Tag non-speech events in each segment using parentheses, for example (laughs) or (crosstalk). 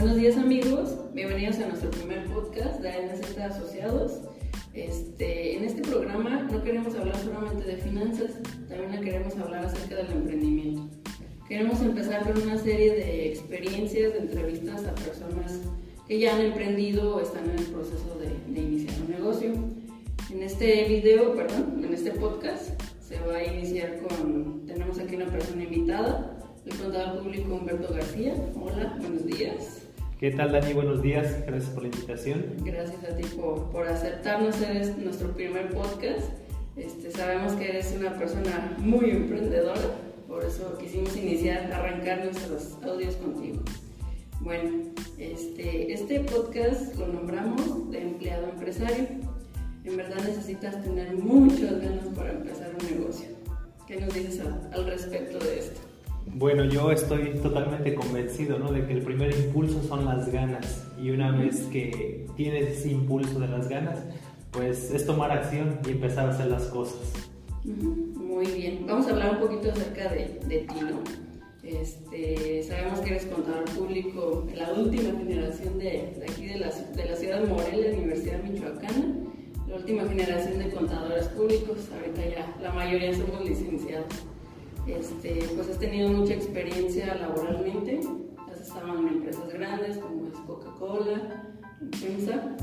Buenos días amigos, bienvenidos a nuestro primer podcast de ANZ Asociados. Este, en este programa no queremos hablar solamente de finanzas, también queremos hablar acerca del emprendimiento. Queremos empezar con una serie de experiencias, de entrevistas a personas que ya han emprendido o están en el proceso de, de iniciar un negocio. En este video, perdón, en este podcast se va a iniciar con, tenemos aquí una persona invitada, el contador público Humberto García. Hola, buenos días. ¿Qué tal Dani? Buenos días, gracias por la invitación. Gracias a ti por, por aceptarnos, eres nuestro primer podcast. Este, sabemos que eres una persona muy emprendedora, por eso quisimos iniciar, arrancar nuestros audios contigo. Bueno, este, este podcast lo nombramos de empleado empresario. En verdad necesitas tener muchas ganas para empezar un negocio. ¿Qué nos dices al respecto de esto? Bueno, yo estoy totalmente convencido ¿no? de que el primer impulso son las ganas y una vez que tienes ese impulso de las ganas, pues es tomar acción y empezar a hacer las cosas. Muy bien, vamos a hablar un poquito acerca de, de ti, ¿no? Este, sabemos que eres contador público la última generación de, de aquí de la, de la, ciudad de Morelia, Universidad Michoacana, la última generación de contadores públicos, ahorita ya la mayoría somos licenciados. Este, pues has tenido mucha experiencia laboralmente, has estado en empresas grandes como es Coca-Cola, FEMSA,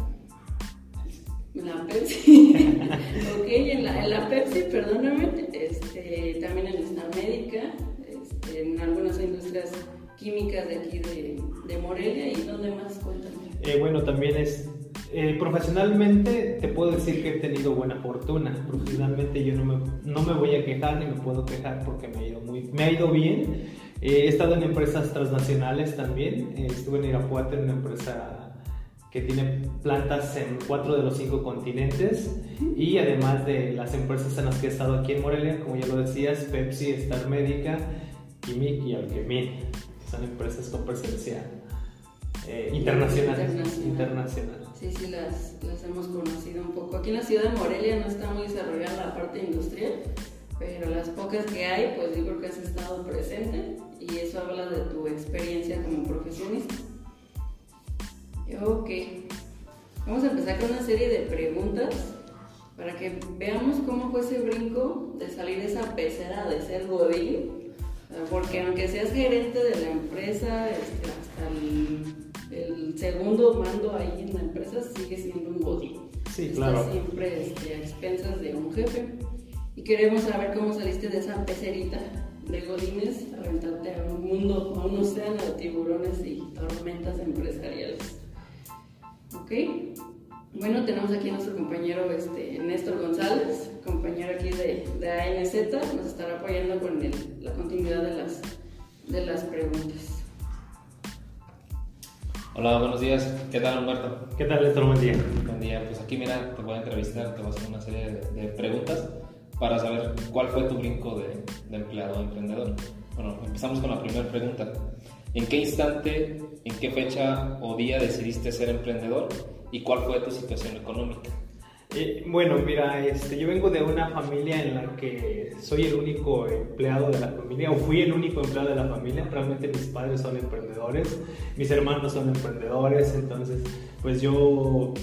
la Pepsi, (laughs) ok, en la, en Pepsi, perdóname, este, también en esta médica, este, en algunas industrias químicas de aquí de, Morelia. Y dónde más cuéntame. Eh, bueno, también es eh, profesionalmente te puedo decir que he tenido buena fortuna. Profesionalmente yo no me, no me voy a quejar ni me puedo quejar porque me ha ido, muy, me ha ido bien. Eh, he estado en empresas transnacionales también. Eh, estuve en Irapuato en una empresa que tiene plantas en cuatro de los cinco continentes y además de las empresas en las que he estado aquí en Morelia, como ya lo decías, Pepsi, Star Médica, Quimic y Alquemin. Son empresas con presencia internacional. Internacional. internacional. Sí, sí, las, hemos conocido un poco. Aquí en la ciudad de Morelia no está muy desarrollada la parte industrial, pero las pocas que hay, pues yo creo que has estado presente y eso habla de tu experiencia como profesionista. Ok, vamos a empezar con una serie de preguntas para que veamos cómo fue ese brinco de salir de esa pecera de ser godín, porque aunque seas gerente de la empresa, este, hasta el, el, segundo mando ahí en la empresa sigue siendo un godín. Sí, claro. Estás siempre este, a expensas de un jefe. Y queremos saber cómo saliste de esa pecerita de godines, aventarte a un mundo, a un océano de tiburones y tormentas empresariales. ¿Ok? Bueno, tenemos aquí a nuestro compañero este, Néstor González, compañero aquí de, de ANZ, nos estará apoyando con el, la continuidad de las, de las preguntas. Hola, buenos días. ¿Qué tal, Humberto? ¿Qué tal, Néstor? Buen día. Buen día. Pues aquí, mira, te voy a entrevistar, te voy a hacer una serie de, de preguntas para saber cuál fue tu brinco de, de empleado a emprendedor. Bueno, empezamos con la primera pregunta. ¿En qué instante, en qué fecha o día decidiste ser emprendedor y cuál fue tu situación económica? Eh, bueno, mira, este, yo vengo de una familia en la que soy el único empleado de la familia, o fui el único empleado de la familia. Realmente mis padres son emprendedores, mis hermanos son emprendedores, entonces, pues yo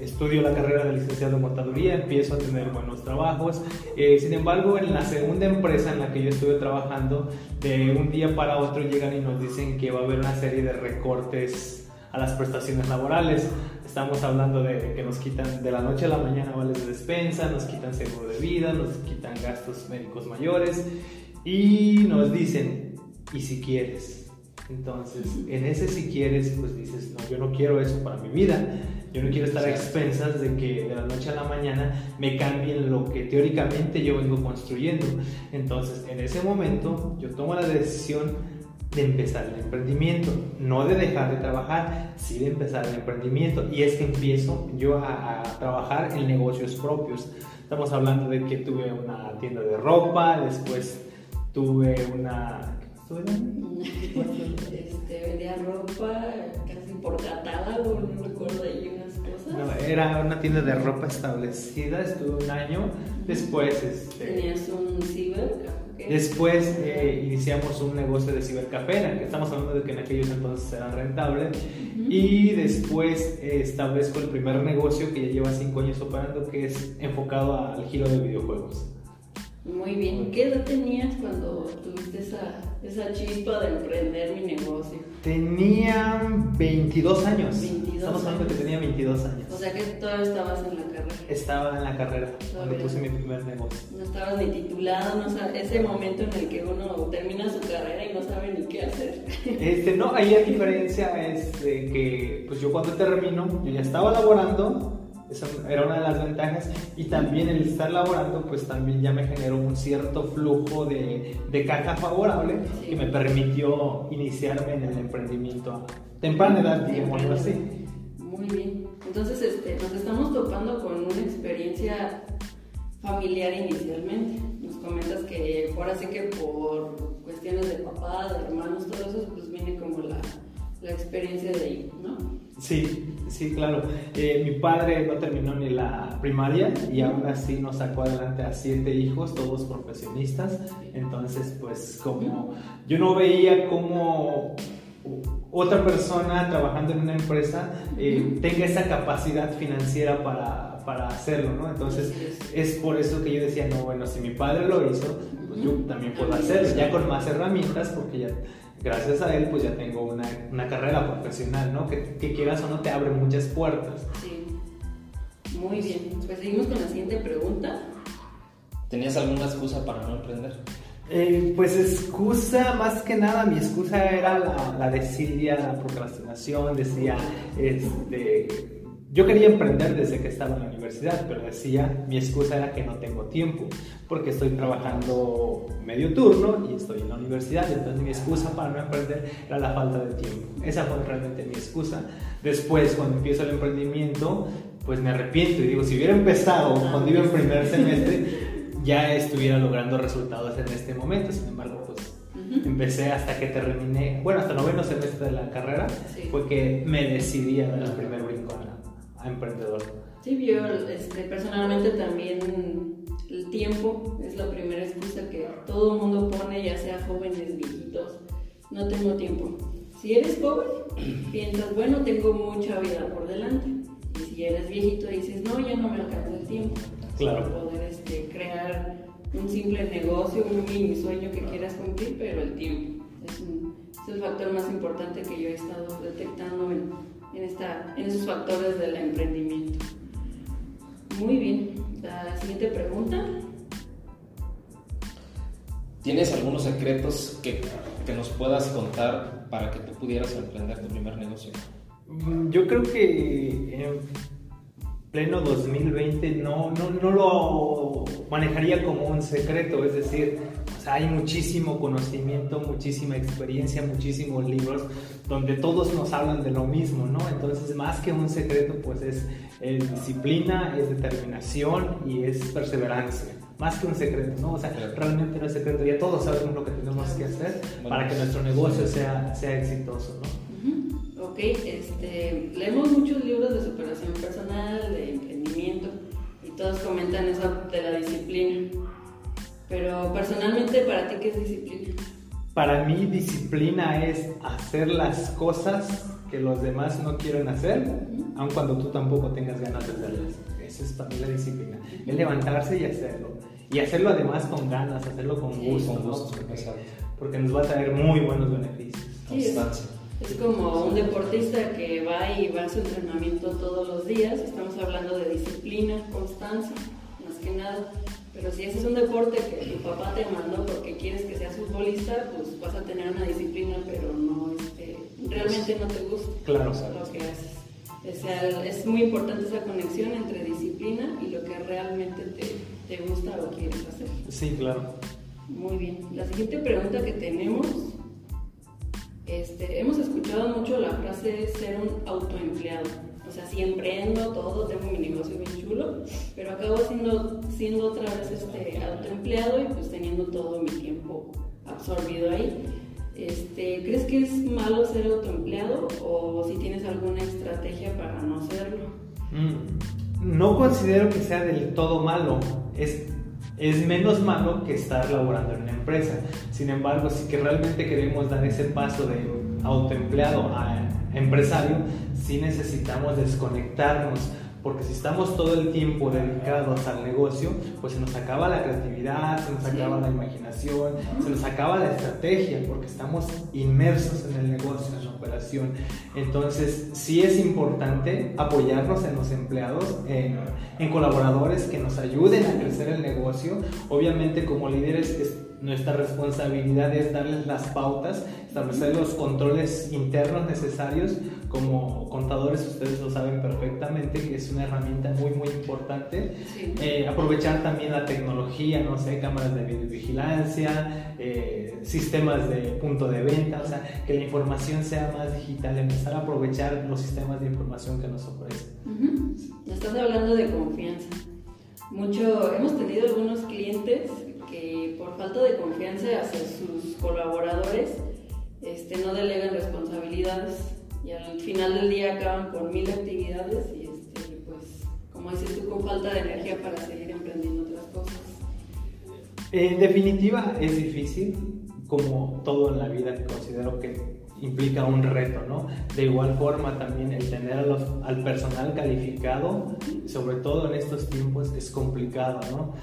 estudio la carrera de licenciado en contaduría, empiezo a tener buenos trabajos. Eh, sin embargo, en la segunda empresa en la que yo estuve trabajando, de un día para otro llegan y nos dicen que va a haber una serie de recortes a las prestaciones laborales. Estamos hablando de que nos quitan de la noche a la mañana vales de despensa, nos quitan seguro de vida, nos quitan gastos médicos mayores y nos dicen, ¿y si quieres? Entonces, en ese si quieres, pues dices, no, yo no quiero eso para mi vida. Yo no quiero estar a expensas de que de la noche a la mañana me cambien lo que teóricamente yo vengo construyendo. Entonces, en ese momento, yo tomo la decisión de empezar el emprendimiento, no de dejar de trabajar, sí de empezar el emprendimiento. Y es que empiezo yo a, a, trabajar en negocios propios. Estamos hablando de que tuve una tienda de ropa, después tuve una... (laughs) Este, vendía ropa casi por catálogo, no recuerdo ahí unas cosas. No, era una tienda de ropa establecida, estuve un año. Después, este, ¿Tenías un ciber? Después eh, iniciamos un negocio de cibercafé, que estamos hablando de que en aquellos entonces era rentable. Y después eh, establezco el primer negocio que ya lleva cinco años operando, que es enfocado al giro de videojuegos. Muy bien. ¿Qué edad tenías cuando tuviste esa, esa chispa de emprender mi negocio? Tenía 22 años. 22 Estamos hablando de que tenía 22 años. O sea que todavía estabas en la carrera. Estaba en la carrera cuando puse mi primer negocio. No estabas ni titulado, no sab- ese momento en el que uno termina su carrera y no sabe ni qué hacer. (laughs) Este, no, ahí la diferencia es de que pues yo cuando termino, yo ya estaba laborando, esa era una de las ventajas, y también el estar laborando, pues también ya me generó un cierto flujo de, de caja favorable Sí. que me permitió iniciarme en el emprendimiento a temprana edad, digámoslo así. Muy bien. Entonces, este, nos estamos topando con una experiencia familiar inicialmente. Nos comentas que ahora sí que por cuestiones de papá, de hermanos, todo eso, pues viene como la, la experiencia de ahí, ¿no? Sí, sí, claro. Eh, mi padre no terminó ni la primaria y aún así nos sacó adelante a siete hijos, todos profesionistas. Entonces, pues como yo no veía cómo otra persona trabajando en una empresa eh, tenga esa capacidad financiera para, para hacerlo, ¿no? Entonces, es por eso que yo decía, no, bueno, si mi padre lo hizo, pues yo también puedo hacerlo, ya con más herramientas, porque ya gracias a él pues ya tengo una, una carrera profesional, ¿no? Que, que quieras o no te abre muchas puertas. Sí. Muy bien. Pues seguimos con la siguiente pregunta. ¿Tenías alguna excusa para no emprender? Eh, pues excusa, más que nada, mi excusa era la, la desidia, la procrastinación, decía, este, yo quería emprender desde que estaba en la universidad, pero decía, mi excusa era que no tengo tiempo, porque estoy trabajando medio turno y estoy en la universidad, entonces mi excusa para no emprender era la falta de tiempo. Esa fue realmente mi excusa. Después, cuando empiezo el emprendimiento, pues me arrepiento y digo, si hubiera empezado cuando iba en primer semestre, ya estuviera logrando resultados en este momento. Sin embargo, pues Ujú. empecé hasta que terminé, bueno, hasta noveno semestre de la carrera, Sí. fue que me decidí a dar el primer brinco a, a emprendedor. Sí, yo este, personalmente también el tiempo es la primera excusa que todo el mundo pone, ya sea jóvenes, viejitos. No tengo tiempo. Si eres joven, (clears throat) piensas, bueno, tengo mucha vida por delante. Y si eres viejito, dices, no, ya no me alcanza el tiempo. Claro. Poder este, crear un simple negocio, un mini sueño que quieras cumplir, pero el tiempo es, un- es el factor más importante que yo he estado detectando en, en, esta, en esos factores del emprendimiento. Muy bien, la siguiente pregunta. ¿Tienes algunos secretos que, que nos puedas contar para que tú pudieras emprender tu primer negocio? Mm, Yo creo que en pleno 2020 no, no, no lo manejaría como un secreto, es decir, o sea, hay muchísimo conocimiento, muchísima experiencia, muchísimos libros donde todos nos hablan de lo mismo, ¿no? Entonces, más que un secreto, pues es, es disciplina, es determinación y es perseverancia. Más que un secreto, ¿no? O sea, Claro. realmente no es secreto, ya todos sabemos lo que tenemos que hacer Bueno. para que nuestro negocio sea, sea exitoso, ¿no? Ok, este, leemos muchos libros de superación personal, de emprendimiento, y todos comentan eso de la disciplina. Pero personalmente, ¿para ti qué es disciplina? Para mí disciplina es hacer las cosas que los demás no quieren hacer, aun cuando tú tampoco tengas ganas de hacerlas. Esa es para mí la disciplina. Es levantarse y hacerlo. Y hacerlo además con ganas, hacerlo con Sí, gusto, con ¿no? gusto, Porque, exacto. porque nos va a traer muy buenos beneficios. Sí, Constancia. Es como un deportista que va y va a su entrenamiento todos los días. Estamos hablando de disciplina, constancia, más que nada. Pero si ese es un deporte que tu papá te mandó porque quieres que seas futbolista, pues vas a tener una disciplina, pero no, este, realmente no te gusta Claro. lo que haces. O sea, es muy importante esa conexión entre disciplina y lo que realmente te, te gusta o quieres hacer. Sí, claro. Muy bien. La siguiente pregunta que tenemos, este, hemos escuchado mucho la frase ser un autoempleado. O sea, si emprendo todo, tengo mi negocio bien chulo, pero acabo siendo, siendo otra vez este, autoempleado y pues teniendo todo mi tiempo absorbido ahí. Este, ¿Crees que es malo ser autoempleado o si tienes alguna estrategia para no serlo? Mm, no considero que sea del todo malo. Es, es menos malo que estar laborando en una empresa. Sin embargo, si realmente queremos dar ese paso de autoempleado a empresario, sí necesitamos desconectarnos porque si estamos todo el tiempo dedicados al negocio, pues se nos acaba la creatividad, se nos acaba la imaginación, se nos acaba la estrategia, porque estamos inmersos en el negocio, en la operación. Entonces, sí es importante apoyarnos en los empleados, en, en colaboradores que nos ayuden a crecer el negocio. Obviamente, como líderes, nuestra responsabilidad es darles las pautas, establecer los controles internos necesarios. Como contadores ustedes lo saben perfectamente que es una herramienta muy muy importante. Eh, aprovechar también la tecnología, no sé, cámaras de videovigilancia, eh, sistemas de punto de venta, o sea, que la información sea más digital, empezar a aprovechar los sistemas de información que nos ofrecen. Estás hablando de confianza. Mucho, hemos tenido algunos clientes que por falta de confianza hacia sus colaboradores este, no delegan responsabilidades y al final del día acaban por mil actividades y este, pues como dices tú con falta de energía para seguir emprendiendo otras cosas. En definitiva es difícil, como todo en la vida considero que implica un reto, ¿no? De igual forma también el tener al personal calificado, sobre todo en estos tiempos, es complicado, ¿no?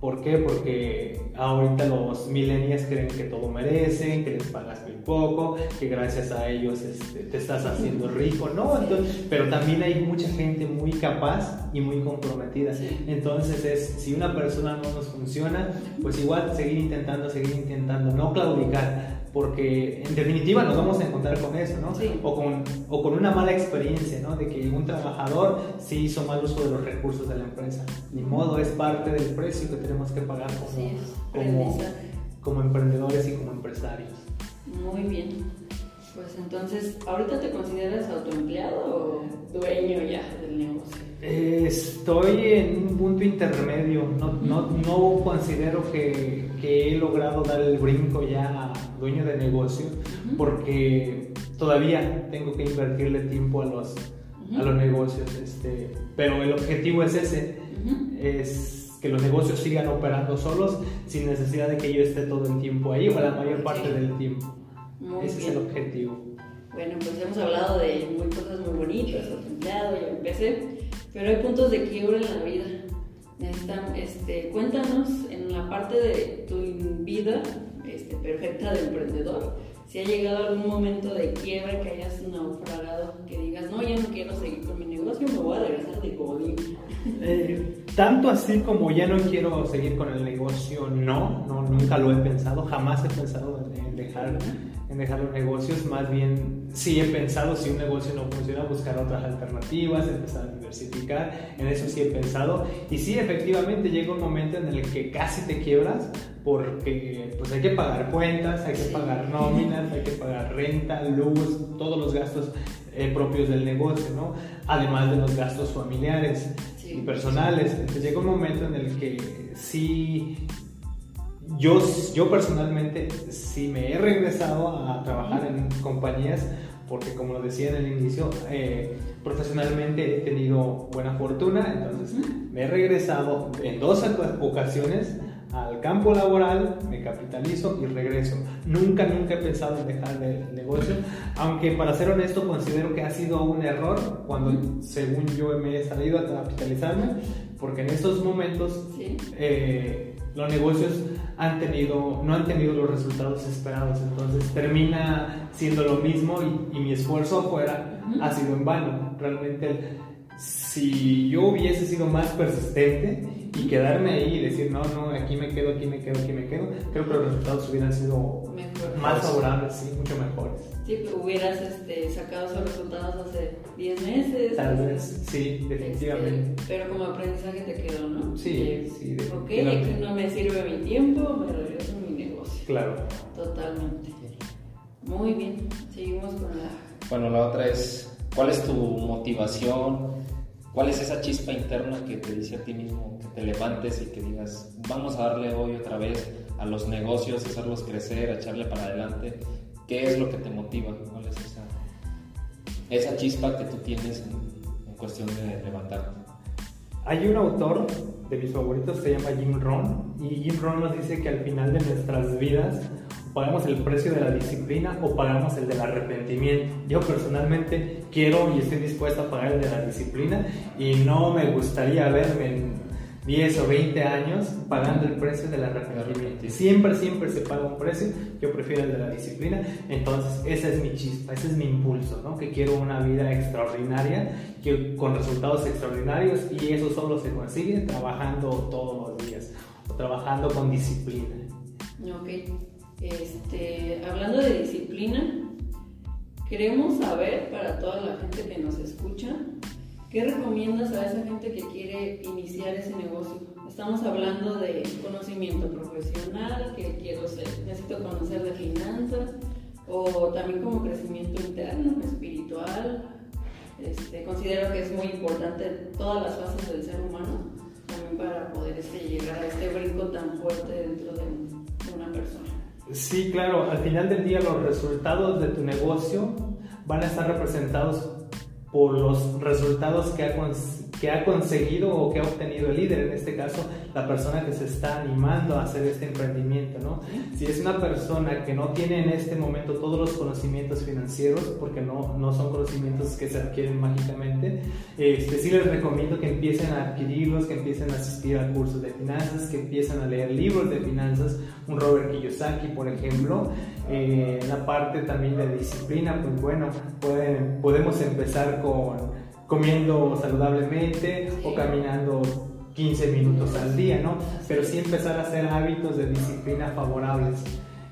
¿Por qué? Porque ahorita los millennials creen que todo merecen, que les pagas muy poco, que gracias a ellos este, te estás haciendo rico, ¿no? pero también hay mucha gente muy capaz y muy comprometida. Entonces es, si una persona no nos funciona, pues igual seguir intentando, seguir intentando, no claudicar porque en definitiva nos vamos a encontrar con eso, ¿no? O, con, o con una mala experiencia, ¿no? De que un trabajador sí hizo mal uso de los recursos de la empresa. Ni modo, es parte del precio que tenemos que pagar como, como, como emprendedores y como empresarios. Muy bien. Pues entonces, ¿ahorita te consideras autoempleado o dueño ya del negocio? estoy en un punto intermedio. No, no, no considero que, que, he logrado dar el brinco ya a dueño de negocio porque todavía tengo que invertirle tiempo a los, a los negocios. Este, pero el objetivo es ese. Es que los negocios sigan operando solos sin necesidad de que yo esté todo el tiempo ahí o la mayor parte del tiempo. Ese es el objetivo. Bueno, pues hemos hablado de muy cosas muy bonitas, empleado, ya empecé, pero hay puntos de quiebra en la vida. Este, cuéntanos en la parte de tu vida este, perfecta de emprendedor, si ha llegado algún momento de quiebra que hayas naufragado, que digas, no, ya no quiero seguir con mi negocio, me voy a regresar de Godín. Eh, tanto así como ya no quiero seguir con el negocio, no, no nunca lo he pensado, jamás he pensado en dejar en dejar los negocios, más bien sí he pensado si un negocio no funciona, buscar otras alternativas, empezar a diversificar, en eso sí he pensado y sí efectivamente llega un momento en el que casi te quiebras porque pues hay que pagar cuentas, hay que pagar nóminas, hay que pagar renta, luz, todos los gastos eh, propios del negocio, ¿no? Además de los gastos familiares y personales. Entonces llega un momento en el que sí yo, yo personalmente sí me he regresado a trabajar en compañías porque como lo decía en el inicio, eh, profesionalmente he tenido buena fortuna, entonces me he regresado en dos ocasiones al campo laboral, me capitalizo y regreso. Nunca, nunca he pensado en dejar el negocio, aunque para ser honesto considero que ha sido un error cuando según yo me he salido a capitalizarme, porque en estos momentos eh, los negocios han tenido, no han tenido los resultados esperados, entonces termina siendo lo mismo y, mi esfuerzo afuera ha sido en vano. Realmente, si yo hubiese sido más persistente y quedarme ahí y decir, no, no, aquí me quedo, aquí me quedo, aquí me quedo, creo que los resultados hubieran sido más favorables, sí, mucho mejores. Sí, hubieras este, sacado esos resultados hace 10 meses. Tal vez, sí, definitivamente. Este, pero como aprendizaje te quedó, ¿no? Sí, sí, Ok, aquí no me sirve mi tiempo, me regreso a mi negocio. Claro. Totalmente. Muy bien, seguimos con la... Bueno, la otra es, ¿cuál es tu motivación? ¿Cuál es esa chispa interna que te dice a ti mismo que te levantes y que digas, vamos a darle hoy otra vez a los negocios, hacerlos crecer, a echarle para adelante? ¿Qué es lo que te motiva? ¿Cuál es esa, esa chispa que tú tienes en, cuestión de levantarte? Hay un autor de mis favoritos se llama Jim Rohn y Jim Rohn nos dice que al final de nuestras vidas pagamos el precio de la disciplina o pagamos el del arrepentimiento. Yo personalmente quiero y estoy dispuesto a pagar el de la disciplina y no me gustaría verme en 10 o 20 años pagando el precio del arrepentimiento. Siempre, siempre se paga un precio. Yo prefiero el de la disciplina. Entonces, esa es mi chispa, ese es mi impulso, ¿no? Que quiero una vida extraordinaria, que, con resultados extraordinarios y eso solo se consigue trabajando todos los días o trabajando con disciplina. Ok. Este, hablando de disciplina, queremos saber para toda la gente que nos escucha, ¿qué recomiendas a esa gente que quiere iniciar ese negocio? Estamos hablando de conocimiento profesional, que quiero ser, necesito conocer de finanzas, o también como crecimiento interno, espiritual. Este, considero que es muy importante todas las fases del ser humano, también para poder este, llegar a este brinco tan fuerte dentro de, de una persona. Sí, claro, al final del día los resultados de tu negocio van a estar representados por los resultados que ha, que ha conseguido o que ha obtenido el líder, en este caso la persona que se está animando a hacer este emprendimiento, ¿no? Si es una persona que no tiene en este momento todos los conocimientos financieros, porque no, no son conocimientos que se adquieren mágicamente, este, sí les recomiendo que empiecen a adquirirlos, que empiecen a asistir a cursos de finanzas, que empiecen a leer libros de finanzas, un Robert Kiyosaki, por ejemplo, eh, la parte también de disciplina, pues bueno, pueden, podemos empezar con comiendo saludablemente o caminando 15 minutos al día, ¿no? Pero sí empezar a hacer hábitos de disciplina favorables.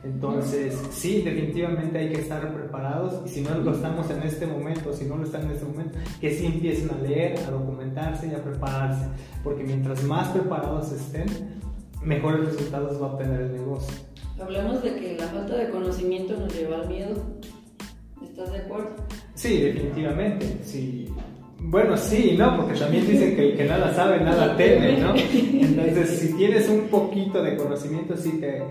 Entonces, sí, definitivamente hay que estar preparados y si no lo estamos en este momento, si no lo están en este momento, que sí empiecen a leer, a documentarse y a prepararse, porque mientras más preparados estén, mejores resultados va a obtener el negocio. Hablamos de que la falta de conocimiento nos lleva al miedo. ¿Estás de acuerdo? Sí, definitivamente. Sí. Bueno, sí, ¿no? Porque también dicen que el que nada sabe, nada teme, ¿no? Entonces, si tienes un poquito de conocimiento, sí te...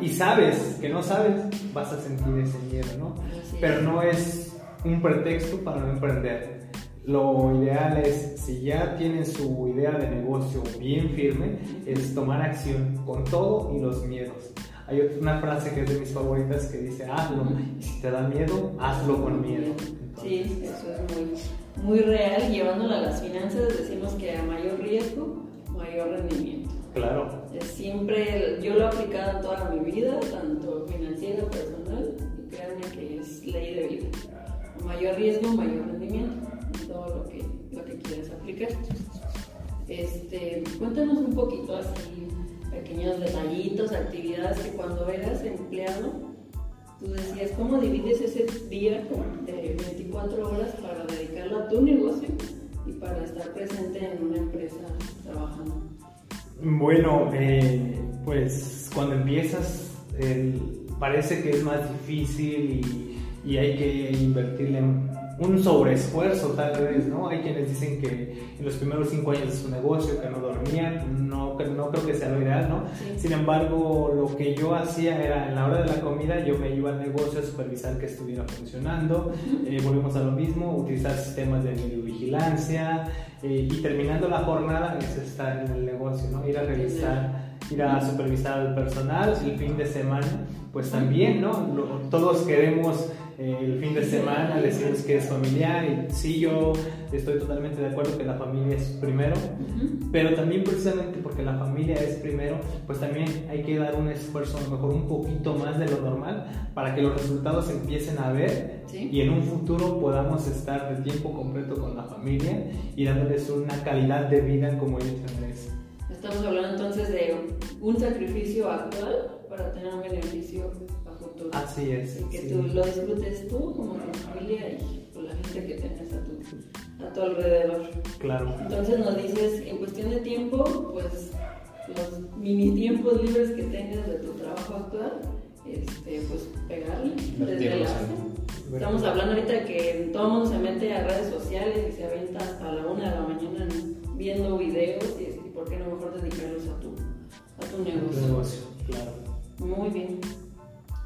Y sabes que no sabes, vas a sentir ese miedo, ¿no? Pero no es un pretexto para no emprender. Lo ideal es, si ya tienen su idea de negocio bien firme, es tomar acción con todo y los miedos. Hay una frase que es de mis favoritas que dice, hazlo, y si te da miedo, hazlo con miedo. Sí, eso es muy muy real, llevándolo a las finanzas, decimos que a mayor riesgo, mayor rendimiento. Claro. siempre, yo lo he aplicado toda mi vida, tanto financiera, personal, y créanme que es ley de vida. A mayor riesgo, mayor rendimiento, en todo lo que, lo que quieras aplicar. Este, cuéntanos un poquito así, pequeños detallitos, actividades que cuando eras empleado, Tú decías, ¿cómo divides ese día de 24 horas para dedicarlo a tu negocio y para estar presente en una empresa trabajando? Bueno, eh, pues cuando empiezas parece que es más difícil y, y hay que invertirle un sobreesfuerzo tal vez, ¿no? Hay quienes dicen que en los primeros cinco años de su negocio, que no dormían, no, no creo que sea lo ideal, ¿no? Sin embargo, lo que yo hacía era, en la hora de la comida, yo me iba al negocio a supervisar que estuviera funcionando, eh, volvemos a lo mismo, utilizar sistemas de videovigilancia eh, y terminando la jornada es estar en el negocio, ¿no? Ir a revisar, ir a supervisar al personal, el fin de semana, pues también, ¿no? todos queremos el fin de semana decimos que es familiar y sí yo estoy totalmente de acuerdo que la familia es primero, pero también precisamente porque la familia es primero, pues también hay que dar un esfuerzo a lo mejor un poquito más de lo normal para que los resultados empiecen a ver y en un futuro podamos estar de tiempo completo con la familia y dándoles una calidad de vida como ellos merecen. Estamos hablando entonces de un sacrificio actual para tener un beneficio Así es. Y que tú lo disfrutes tú como tu familia y con la gente que tengas a tu, a tu alrededor. Claro. Entonces nos dices, en cuestión de tiempo, pues los mini tiempos libres que tengas de tu trabajo actual, este, pues pegarle, Estamos hablando ahorita de que todo el mundo se mete a redes sociales y se avienta hasta la una de la mañana viendo videos y, por qué no mejor dedicarlos a tu, a tu negocio. negocio, claro. Muy bien.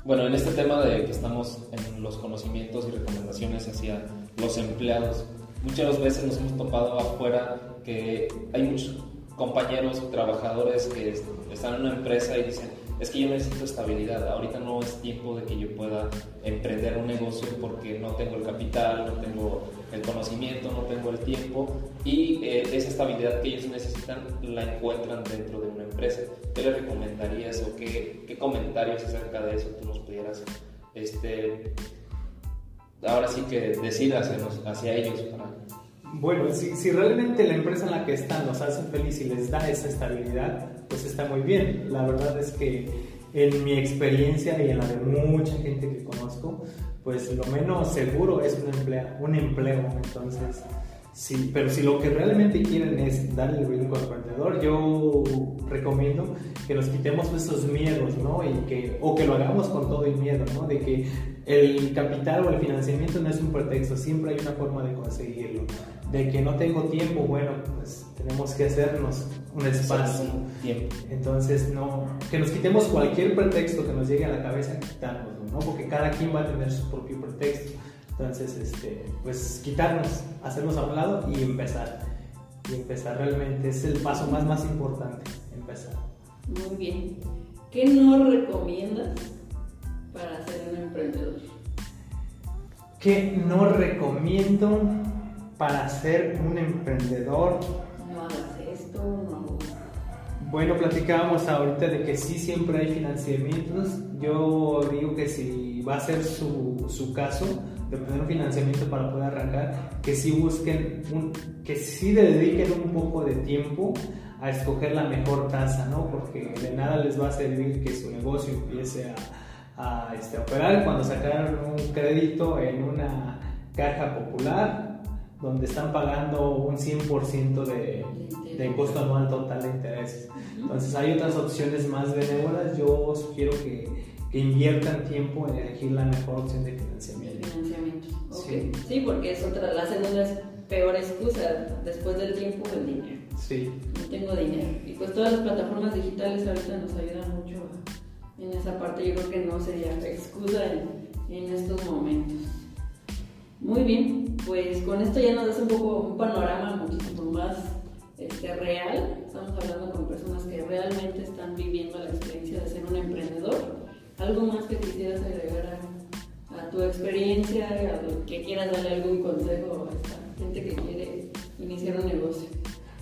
Bueno, en este tema de que estamos en los conocimientos y recomendaciones hacia los empleados, muchas veces nos hemos topado afuera que hay muchos compañeros, trabajadores que están en una empresa y dicen, es que yo necesito estabilidad, ahorita no es tiempo de que yo pueda emprender un negocio porque no tengo el capital, no tengo el conocimiento, no tengo el tiempo. Y eh, esa estabilidad que ellos necesitan la encuentran dentro de una empresa. ¿Qué le recomendarías o qué, qué comentarios acerca de eso tú nos pudieras este, ahora sí que decir hacia, ellos bueno, si, si, realmente la empresa en la que están los hace feliz y les da esa estabilidad, pues está muy bien. La verdad es que en mi experiencia y en la de mucha gente que conozco, pues lo menos seguro es un empleo. Un empleo. Entonces, sí, pero si lo que realmente quieren es darle el brinco al emprendedor, yo recomiendo que nos quitemos esos miedos, ¿no? Y que, o que lo hagamos con todo el miedo, ¿no? De que el capital o el financiamiento no es un pretexto, siempre hay una forma de conseguirlo de que no tengo tiempo, bueno, pues tenemos que hacernos un espacio. Tiempo. Entonces, no, que nos quitemos cualquier pretexto que nos llegue a la cabeza, ¿no? Porque cada quien va a tener su propio pretexto. Entonces, este, pues quitarnos, hacernos a un lado y empezar. Y empezar realmente es el paso más, más importante, empezar. Muy bien. ¿Qué no recomiendas para ser un emprendedor? ¿Qué no recomiendo? para ser un emprendedor? No hagas esto, no. Bueno, platicábamos ahorita de que sí siempre hay financiamientos. Yo digo que si va a ser su, su caso de obtener un financiamiento para poder arrancar, que sí busquen, un, que sí dediquen un poco de tiempo a escoger la mejor tasa, ¿no? Porque de nada les va a servir que su negocio empiece a, a este, operar cuando sacaron un crédito en una caja popular donde están pagando un 100% de, de costo anual total de intereses. Entonces hay otras opciones más benévolas. Yo sugiero que, que inviertan tiempo en elegir la mejor opción de financiamiento. Financiamiento. Sí. porque es otra, la segunda es peor excusa después del tiempo el dinero. Sí. No tengo dinero. Y pues todas las plataformas digitales ahorita nos ayudan mucho en esa parte. Yo creo que no sería excusa en, en estos momentos. Muy bien, pues con esto ya nos das un poco un panorama muchísimo más este, real. Estamos hablando con personas que realmente están viviendo la experiencia de ser un emprendedor. ¿Algo más que quisieras agregar a, tu experiencia, a que quieras darle algún consejo a esta gente que quiere iniciar un negocio?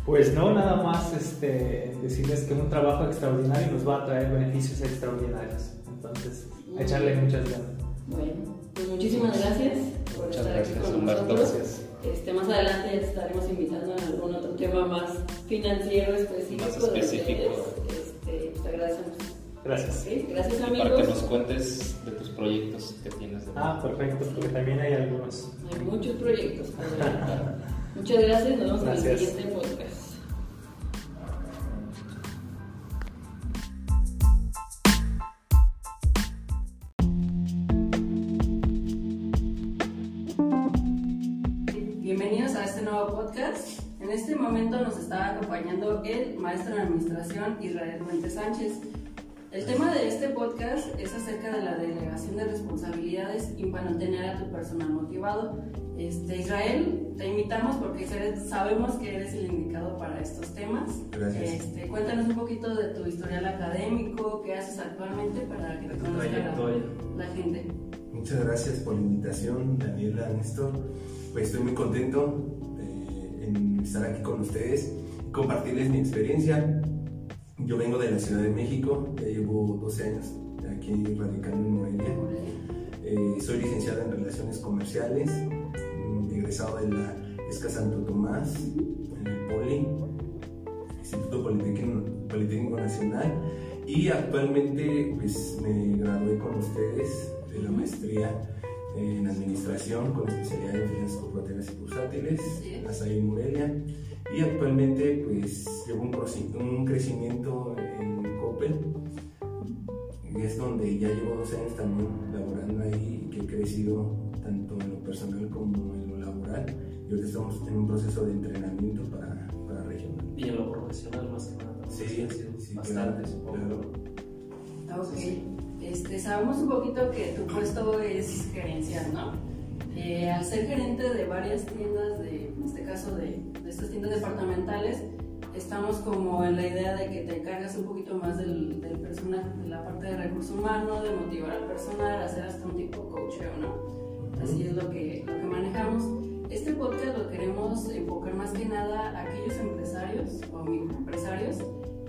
Pues no, nada más este, decirles que un trabajo extraordinario nos va a traer beneficios extraordinarios. Entonces, echarle muchas ganas. Bueno, pues muchísimas gracias por Muchas estar gracias, aquí con Humberto. nosotros. Este, más adelante ya te estaremos invitando a algún otro tema más financiero específico. Más específico. De ustedes. este, pues te agradecemos. Gracias. ¿Sí? Gracias Y amigos. para que nos cuentes de tus proyectos que tienes. De Ah, perfecto, porque también hay algunos. Hay muchos proyectos. Muchas gracias. Nos vemos en Gracias. el siguiente podcast. Bienvenidos a este nuevo podcast. En este momento nos está acompañando el maestro en administración Israel Fuentes Sánchez. El tema de este podcast es acerca de la delegación de responsabilidades y para mantener a tu personal motivado. Este, Israel, te invitamos porque eres- sabemos que eres el indicado para estos temas. Gracias. Este, cuéntanos un poquito de tu historial académico, qué haces actualmente para que te conozca la, la gente. Muchas gracias por la invitación, Daniela, Néstor. Pues estoy muy contento eh, en estar aquí con ustedes y compartirles mi experiencia. Yo vengo de la Ciudad de México, ya llevo 12 años aquí radicando en Morelia. Eh, soy licenciado en Relaciones Comerciales, mm, egresado de la ESCA Santo Tomás, en el POLI, Instituto Politécnico, Politécnico Nacional, y actualmente pues, me gradué con ustedes de la maestría en Administración con especialidad en Finanzas Corporativas y Bursátiles, en la Morelia, y actualmente pues llevo un, un crecimiento en Coppel, y es donde ya llevo dos años también laborando ahí, que he crecido tanto en lo personal como en lo laboral. Y ahorita estamos en un proceso de entrenamiento para, para regional. Y en lo profesional más que nada. Sí, sido sí, bastantes. claro, claro. Ok. Este, sabemos un poquito que tu puesto es gerencial, ¿no? Eh, al ser gerente de varias tiendas, de, en este caso de estas tiendas departamentales, estamos como en la idea de que te encargas un poquito más del, del personal, de la parte de recursos humanos, de motivar al personal, hacer hasta un tipo coacheo, ¿no? Así es lo que, lo que manejamos. Este podcast lo queremos enfocar más que nada a aquellos empresarios o microempresarios,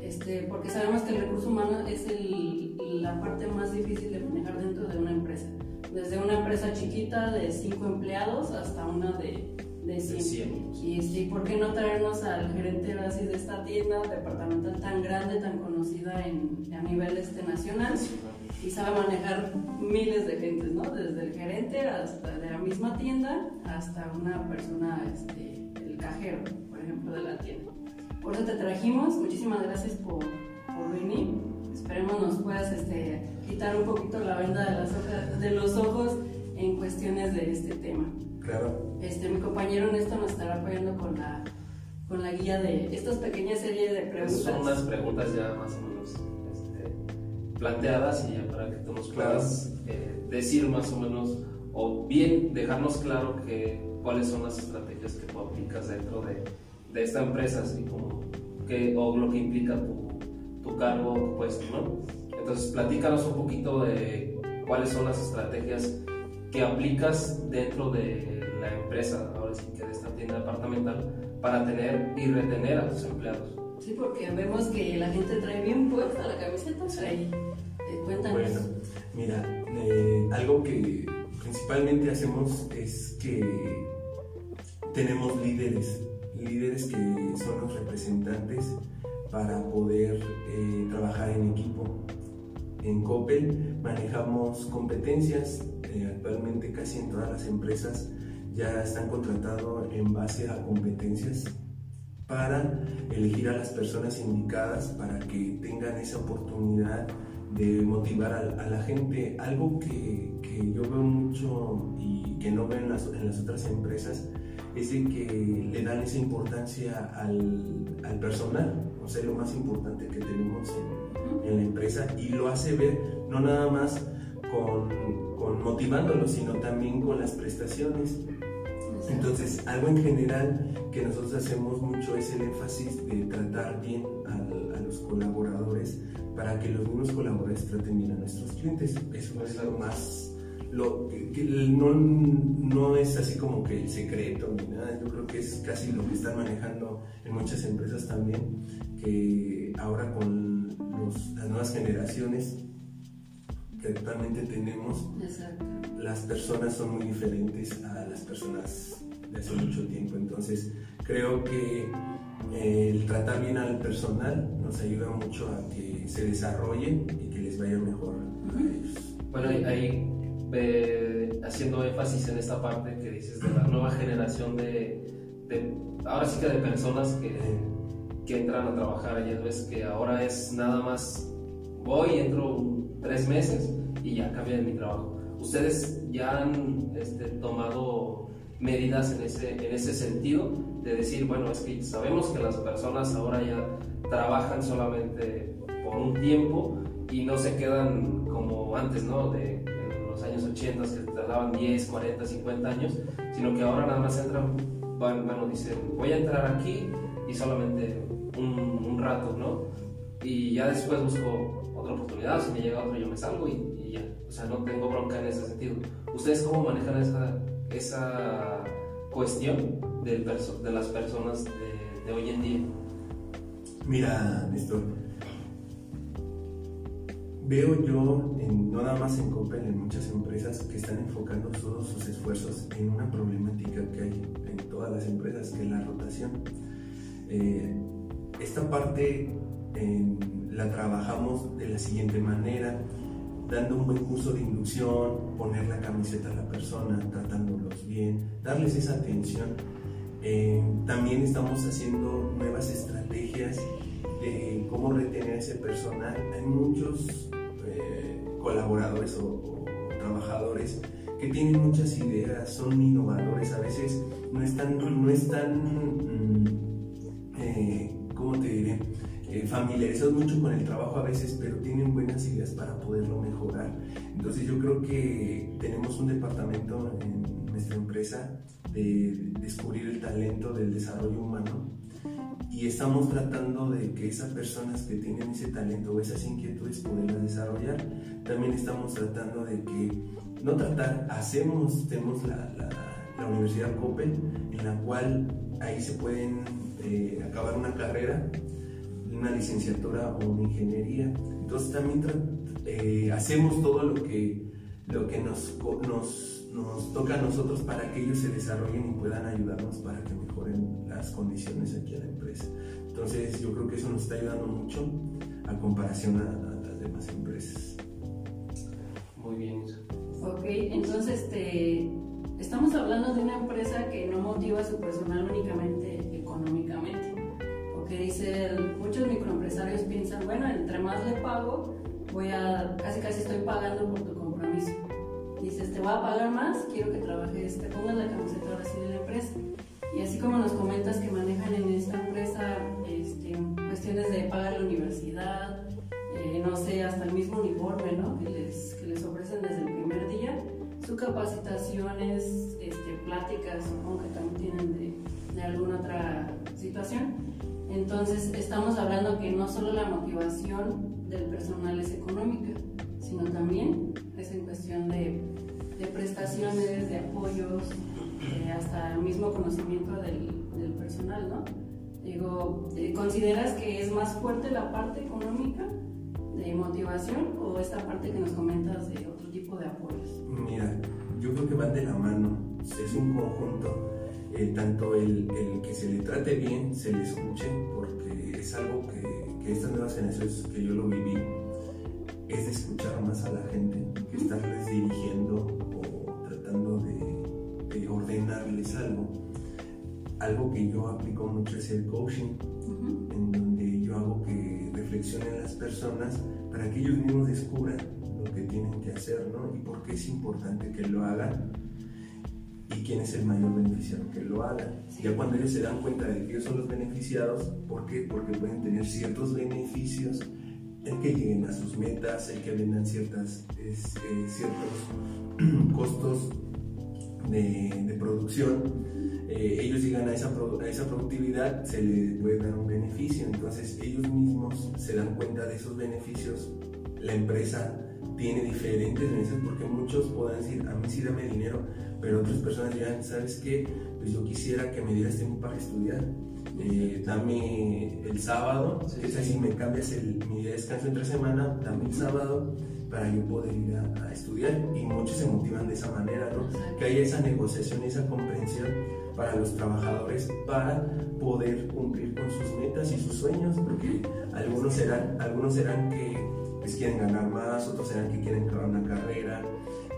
este, porque sabemos que el recurso humano es el, la parte más difícil de manejar dentro de una empresa. Desde una empresa chiquita de 5 empleados hasta una de, de 100. De 100. Y sí, ¿por qué no traernos al gerente así de esta tienda departamental tan grande, tan conocida en, a nivel este, nacional? Y sabe manejar miles de gentes, ¿no? Desde el gerente hasta de la misma tienda hasta una persona, este, el cajero, por ejemplo, de la tienda. Por eso te trajimos, muchísimas gracias por, por venir. Esperemos nos puedas este, quitar un poquito la venda de, las hojas- de los ojos en cuestiones de este tema. Claro. Este, mi compañero Néstor nos estará apoyando con la, con la guía de estas pequeñas series de preguntas. Son unas preguntas ya más o menos este, planteadas y ya para que tú nos puedas eh, decir más o menos o bien dejarnos claro que cuáles son las estrategias que tú aplicas dentro de, de esta empresa, así como que, o lo que implica tu, tu cargo, tu puesto, ¿no? Entonces, platícanos un poquito de cuáles son las estrategias que aplicas dentro de la empresa, ahora sí que de esta tienda departamental, para tener y retener a tus empleados. Sí, porque vemos que la gente trae bien puesta la camiseta. Ahí. Eh, cuéntanos. Bueno, mira, eh, algo que principalmente hacemos es que tenemos líderes, líderes que son los representantes para poder eh, trabajar en equipo. En Coppel manejamos competencias, eh, actualmente casi en todas las empresas ya están contratados en base a competencias para elegir a las personas indicadas para que tengan esa oportunidad de motivar a, la gente. Algo que, que yo veo mucho y que no veo en las, en las otras empresas es de que le dan esa importancia al, al personal, o sea, lo más importante que tenemos en, en la empresa y lo hace ver no nada más con, con motivándolo, sino también con las prestaciones. Entonces, algo en general que nosotros hacemos mucho es el énfasis de tratar bien al- a, los colaboradores para que los mismos colaboradores traten bien a nuestros clientes. Eso es lo más... Lo, que, que no, no es así como que el secreto ni nada, yo creo que es casi lo que están manejando en muchas empresas también, que ahora con los- las nuevas generaciones que actualmente tenemos, Exacto. las personas son muy diferentes a las personas de hace mucho tiempo. Entonces, creo que eh, el tratar bien al personal nos ayuda mucho a que se desarrollen y que les vaya mejor a ellos. Bueno, ahí, ahí, eh, haciendo énfasis en esta parte que dices de la nueva generación de, de- ahora sí que de personas que, que entran a trabajar, ya ves que ahora es nada más voy, entro tres meses y ya cambia de mi trabajo. ¿Ustedes ya han este, tomado medidas en ese, en ese sentido de decir, bueno, es que sabemos que las personas ahora ya trabajan solamente por un tiempo y no se quedan como antes, ¿no? De, en los años 80 que tardaban 10, 40, 50 años, sino que ahora nada más entran, van, bueno, dicen, voy a entrar aquí y solamente un, rato, ¿no? Y ya después busco otra oportunidad, si me llega otro yo me salgo y, y ya, o sea, no tengo bronca en ese sentido. ¿Ustedes cómo manejan esa, esa cuestión perso- de las personas de, de hoy en día? Mira, Néstor, veo yo, no nada más en Coppel, en muchas empresas que están enfocando todos sus esfuerzos en una problemática que hay en todas las empresas, que es la rotación. Eh, esta parte eh, la trabajamos de la siguiente manera, dando un buen curso de inducción, poner la camiseta a la persona, tratándolos bien, darles esa atención. Eh, también estamos haciendo nuevas estrategias de cómo retener a ese personal. Hay muchos eh, colaboradores o, o trabajadores que tienen muchas ideas, son innovadores, a veces no están, no están mm, eh, ¿cómo te diré? eh, familiarizados mucho con el trabajo a veces, pero tienen buenas ideas para poderlo mejorar. Entonces yo creo que tenemos un departamento en nuestra empresa de descubrir el talento del desarrollo humano y estamos tratando de que esas personas que tienen ese talento o esas inquietudes poderlas desarrollar. También estamos tratando de que, no tratar, hacemos, tenemos la, la, Universidad COPE, en la cual ahí se pueden eh, acabar una carrera, una licenciatura o una ingeniería. Entonces también eh, hacemos todo lo que, lo que nos, nos, nos toca a nosotros para que ellos se desarrollen y puedan ayudarnos para que mejoren las condiciones aquí en la empresa. Entonces yo creo que eso nos está ayudando mucho a comparación a, las demás empresas. Muy bien. Ok, entonces este, estamos hablando de una empresa que no motiva a su personal únicamente económicamente. Porque dice, muchos microempresarios piensan, bueno, entre más le pago, voy a, casi casi estoy pagando por tu compromiso. Dices, te voy a pagar más, quiero que trabajes, te pongas la camiseta ahora sí de la empresa. Y así como nos comentas que manejan en esta empresa este, cuestiones de pagar la universidad, eh, no sé, hasta el mismo uniforme ¿no? que, les, que les ofrecen desde el primer día, su capacitaciones, este, pláticas, supongo que también tienen de, de alguna otra situación. Entonces, estamos hablando que no solo la motivación del personal es económica, sino también es en cuestión de, de prestaciones, de apoyos, eh, hasta el mismo conocimiento del, del personal, ¿no? Digo, eh, ¿consideras que es más fuerte la parte económica de motivación o esta parte que nos comentas de otro tipo de apoyos? Mira, yo creo que van de la mano, es un conjunto, eh, tanto el, el, que se le trate bien, se le escuche, porque es algo que, que estas nuevas generaciones que yo lo viví, es de escuchar más a la gente, que estarles dirigiendo o tratando de ordenarles algo. Algo que yo aplico mucho es el coaching, en donde yo hago que reflexionen las personas para que ellos mismos descubran lo que tienen que hacer, ¿no? Y por qué es importante que lo hagan y quién es el mayor beneficiado que lo hagan. Ya cuando ellos se dan cuenta de que ellos son los beneficiados, ¿por qué? Porque pueden tener ciertos beneficios el que lleguen a sus metas, el que vendan ciertas, eh, ciertos (clears throat) costos de, producción, eh, ellos llegan a esa, a esa productividad, se les puede dar un beneficio, entonces ellos mismos se dan cuenta de esos beneficios, la empresa tiene diferentes beneficios porque muchos puedan decir, a mí sí dame dinero, pero otras personas dirán, ¿sabes qué? Pues yo quisiera que me dieras tiempo para estudiar. Eh, dame el sábado, es así, me cambias el, mi descanso entre semana, dame el sábado para yo poder ir a, estudiar y muchos se motivan de esa manera, ¿no? Que haya esa negociación y esa comprensión para los trabajadores para poder cumplir con sus metas y sus sueños, porque algunos serán, algunos serán que pues, quieren ganar más, otros serán que quieren acabar una carrera,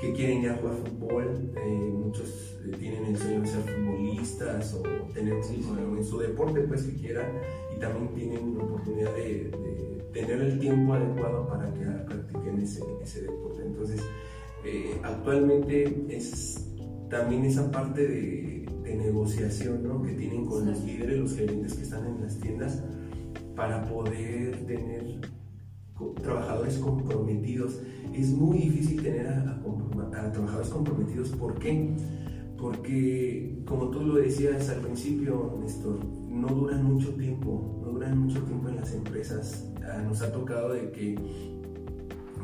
que quieren ir a jugar fútbol, eh, muchos eh, tienen el sueño de ser futbolistas o tener en su deporte pues que quieran y también tienen la oportunidad de, tener el tiempo adecuado para que practiquen ese, ese deporte. Entonces, eh, actualmente es también esa parte de, de negociación ¿no? que tienen con los líderes, los gerentes que están en las tiendas para poder tener trabajadores comprometidos. Es muy difícil tener a, trabajadores comprometidos. ¿Por qué? Porque, como tú lo decías al principio, Néstor, no duran mucho tiempo, no duran mucho tiempo en las empresas. Ah, nos ha tocado de que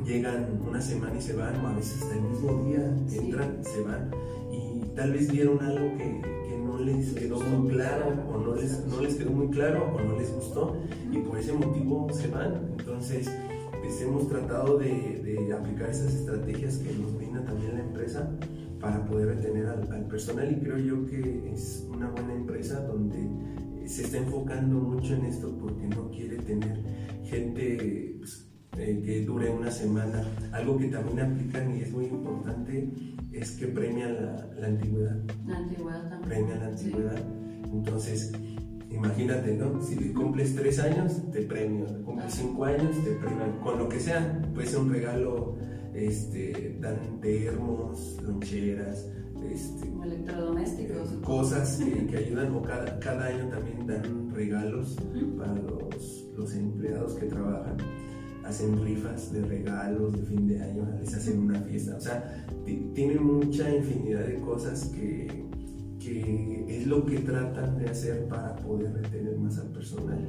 llegan una semana y se van, o a veces hasta el mismo día entran y se van, y tal vez vieron algo que no les quedó muy claro, o no les, no les quedó muy claro, o no les gustó, y por ese motivo se van. Entonces, pues hemos tratado de, aplicar esas estrategias que nos brinda también la empresa para poder retener al, al, personal y creo yo que es una buena empresa donde se está enfocando mucho en esto porque no quiere tener gente pues, eh, que dure una semana. Algo que también aplican y es muy importante es que premian la, la antigüedad. La antigüedad también. Premian la antigüedad. Entonces, imagínate, ¿no? Si cumples tres años, te premio. Cumples cinco años, te premio. Con lo que sea, puede ser un regalo, este, dan termos, loncheras, este, electrodomésticos. cosas que, que ayudan o cada, cada año también dan regalos para los, los empleados que trabajan. Hacen rifas de regalos de fin de año, les hacen una fiesta. O sea, ti- tienen mucha infinidad de cosas que, que es lo que tratan de hacer para poder retener más al personal.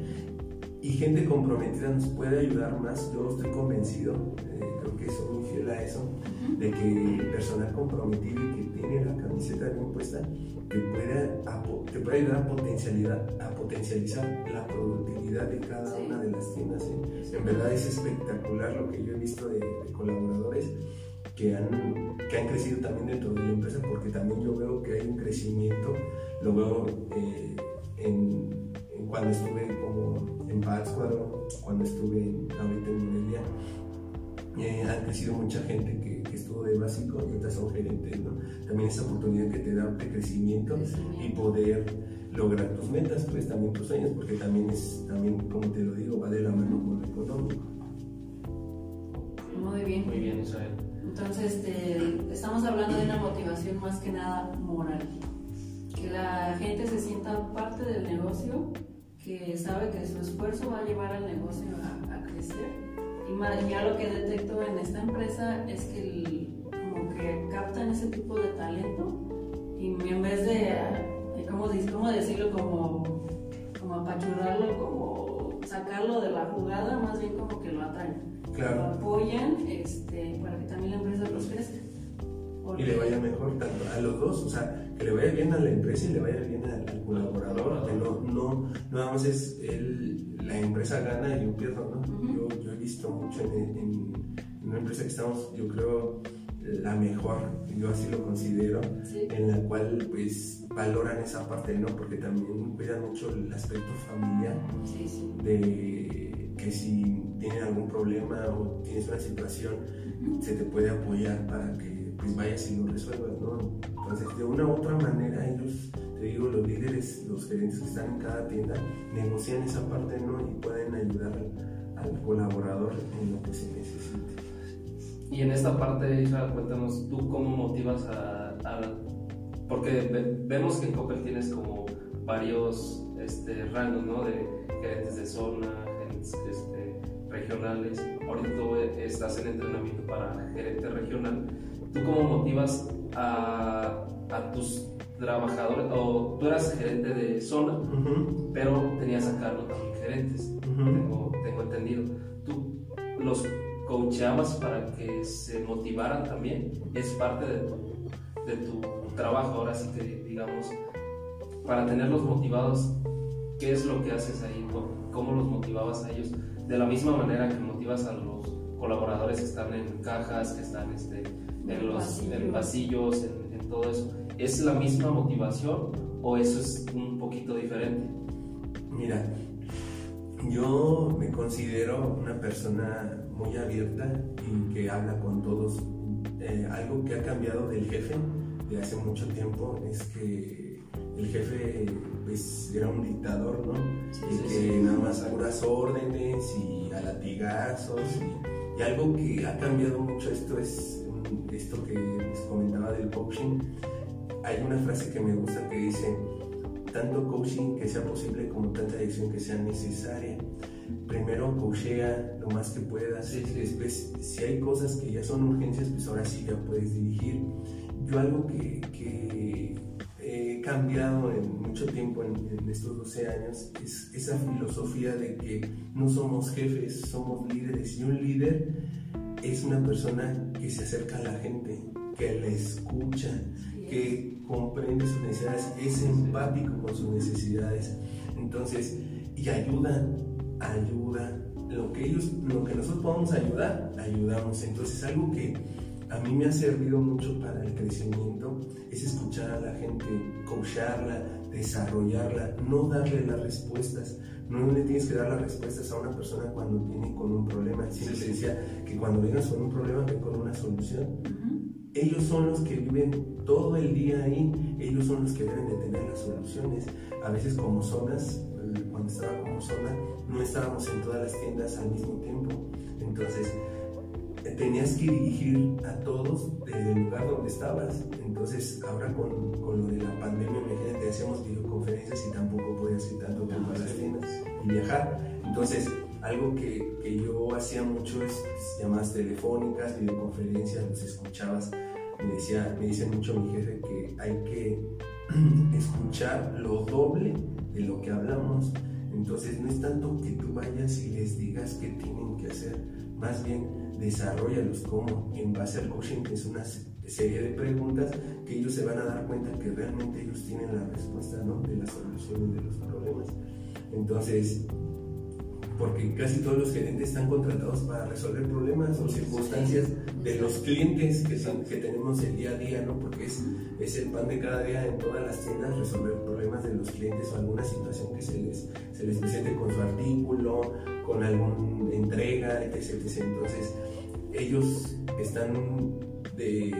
Y gente comprometida nos puede ayudar más. Yo estoy convencido, eh, creo que soy muy fiel a eso, de que el personal comprometido y que tiene la camiseta bien puesta te puede, te puede ayudar a, potencialidad, a potencializar la productividad de cada Sí. una de las tiendas. ¿eh? En verdad es espectacular lo que yo he visto de, de colaboradores que han, que han crecido también dentro de la empresa, porque también yo veo que hay un crecimiento, lo veo eh, en, en cuando estuve como en Pátzcuaro, cuando estuve en, ahorita en Morelia, eh, han crecido mucha gente que, que estuvo de básico y ahorita son gerentes, ¿no? También esa oportunidad que te da de crecimiento y poder lograr tus metas, pues también tus sueños, porque también es, también como te lo digo, va de la mano con lo económico. Muy bien. Muy bien, Israel. Entonces, este, estamos hablando de una motivación más que nada moral. Que la gente se sienta parte negocio, que sabe que su esfuerzo va a llevar al negocio a, a crecer. Y ya lo que detecto en esta empresa es que el- como que captan ese tipo de talento y en vez de, ¿cómo, cómo decirlo? Como, como apachurrarlo, como sacarlo de la jugada, más bien como que lo atraen lo Claro. apoyan este, para que también la empresa crezca. Y le vaya mejor tanto a los dos, o sea, que le vaya bien a la empresa y le vaya bien al, colaborador, que no, no, no nada más es el, la empresa gana y yo pierdo, ¿no? Yo, yo he visto mucho en, en- en una empresa que estamos, yo creo, la mejor, yo así lo considero, Sí. en la cual pues valoran esa parte, ¿no? Porque también cuidan mucho el aspecto familiar Sí, sí. de que si tienen algún problema o tienes una situación, se te puede apoyar para que y lo resuelvas, ¿no? Entonces, de una u otra manera, ellos, te digo, los líderes, los gerentes que están en cada tienda, negocian esa parte, ¿no? Y pueden ayudar al, colaborador en lo que se necesite. Y en esta parte, Israel, cuéntanos tú cómo motivas a... a- porque ve- vemos que en Coppel tienes como varios este, rangos, ¿no? De gerentes de zona, gerentes este, regionales. Ahorita estás en entrenamiento para gerente regional. ¿Tú cómo motivas a, a tus trabajadores? O tú eras gerente de zona, pero tenías a cargo también gerentes tengo, tengo entendido. ¿Tú los coachabas para que se motivaran también? Es parte de tu, de tu trabajo, ahora sí que digamos, para tenerlos motivados, ¿qué es lo que haces ahí? ¿Cómo los motivabas a ellos? De la misma manera que motivas a los colaboradores que están en cajas, que están este, en los en pasillos, en, en todo eso. ¿Es la misma motivación o eso es un poquito diferente? Mira, yo me considero una persona muy abierta y que habla con todos. Eh, algo que ha cambiado del jefe de hace mucho tiempo es que el jefe pues, era un dictador, ¿no? Sí, y sí, que sí. nada más puras órdenes y a latigazos. Y, y algo que ha cambiado mucho esto es esto que les comentaba del coaching. Hay una frase que me gusta que dice, tanto coaching que sea posible como tanta dirección que sea necesaria. Primero coachea lo más que puedas, Sí, sí. después si hay cosas que ya son urgencias, pues ahora sí ya puedes dirigir. Yo algo que, que cambiado en mucho tiempo en, en estos 12 años es esa filosofía de que no somos jefes, somos líderes y un líder es una persona que se acerca a la gente, que la escucha, que comprende sus necesidades, es empático con sus necesidades. Entonces, y ayuda, ayuda. Lo que ellos, lo que nosotros podemos ayudar, ayudamos. Entonces, algo que a mí me ha servido mucho para el crecimiento es escuchar a la gente, coacharla, desarrollarla, no darle las respuestas. No le tienes que dar las respuestas a una persona cuando viene con un problema. Siempre te decía que cuando vengas con un problema, ven con una solución ellos son los que viven todo el día ahí, ellos son los que deben de tener las soluciones. A veces como zonas, cuando estaba como zona, no estábamos en todas las tiendas al mismo tiempo. Entonces, tenías que dirigir a todos desde el lugar donde estabas. Entonces, ahora con, con lo de la pandemia, imagínate, hacíamos videoconferencias y tampoco podías ir tanto tiempo a las tiendas y viajar. Entonces, algo que, que yo hacía mucho es llamadas telefónicas, videoconferencias, los escuchabas. Me, decía, me dice mucho mi jefe que hay que (clears throat) escuchar lo doble de lo que hablamos. Entonces no es tanto que tú vayas y les digas qué tienen que hacer, más bien desarrollalos como en base al coaching es una serie de preguntas que ellos se van a dar cuenta que realmente ellos tienen la respuesta ¿no? de las soluciones de los problemas. Entonces, porque casi todos los gerentes están contratados para resolver problemas o circunstancias de los clientes que, son, que tenemos el día a día, ¿no? Porque es, es el pan de cada día en todas las tiendas resolver problemas de los clientes o alguna situación que se les, se les presente con su artículo, con alguna entrega, etc, etc. Entonces, ellos están de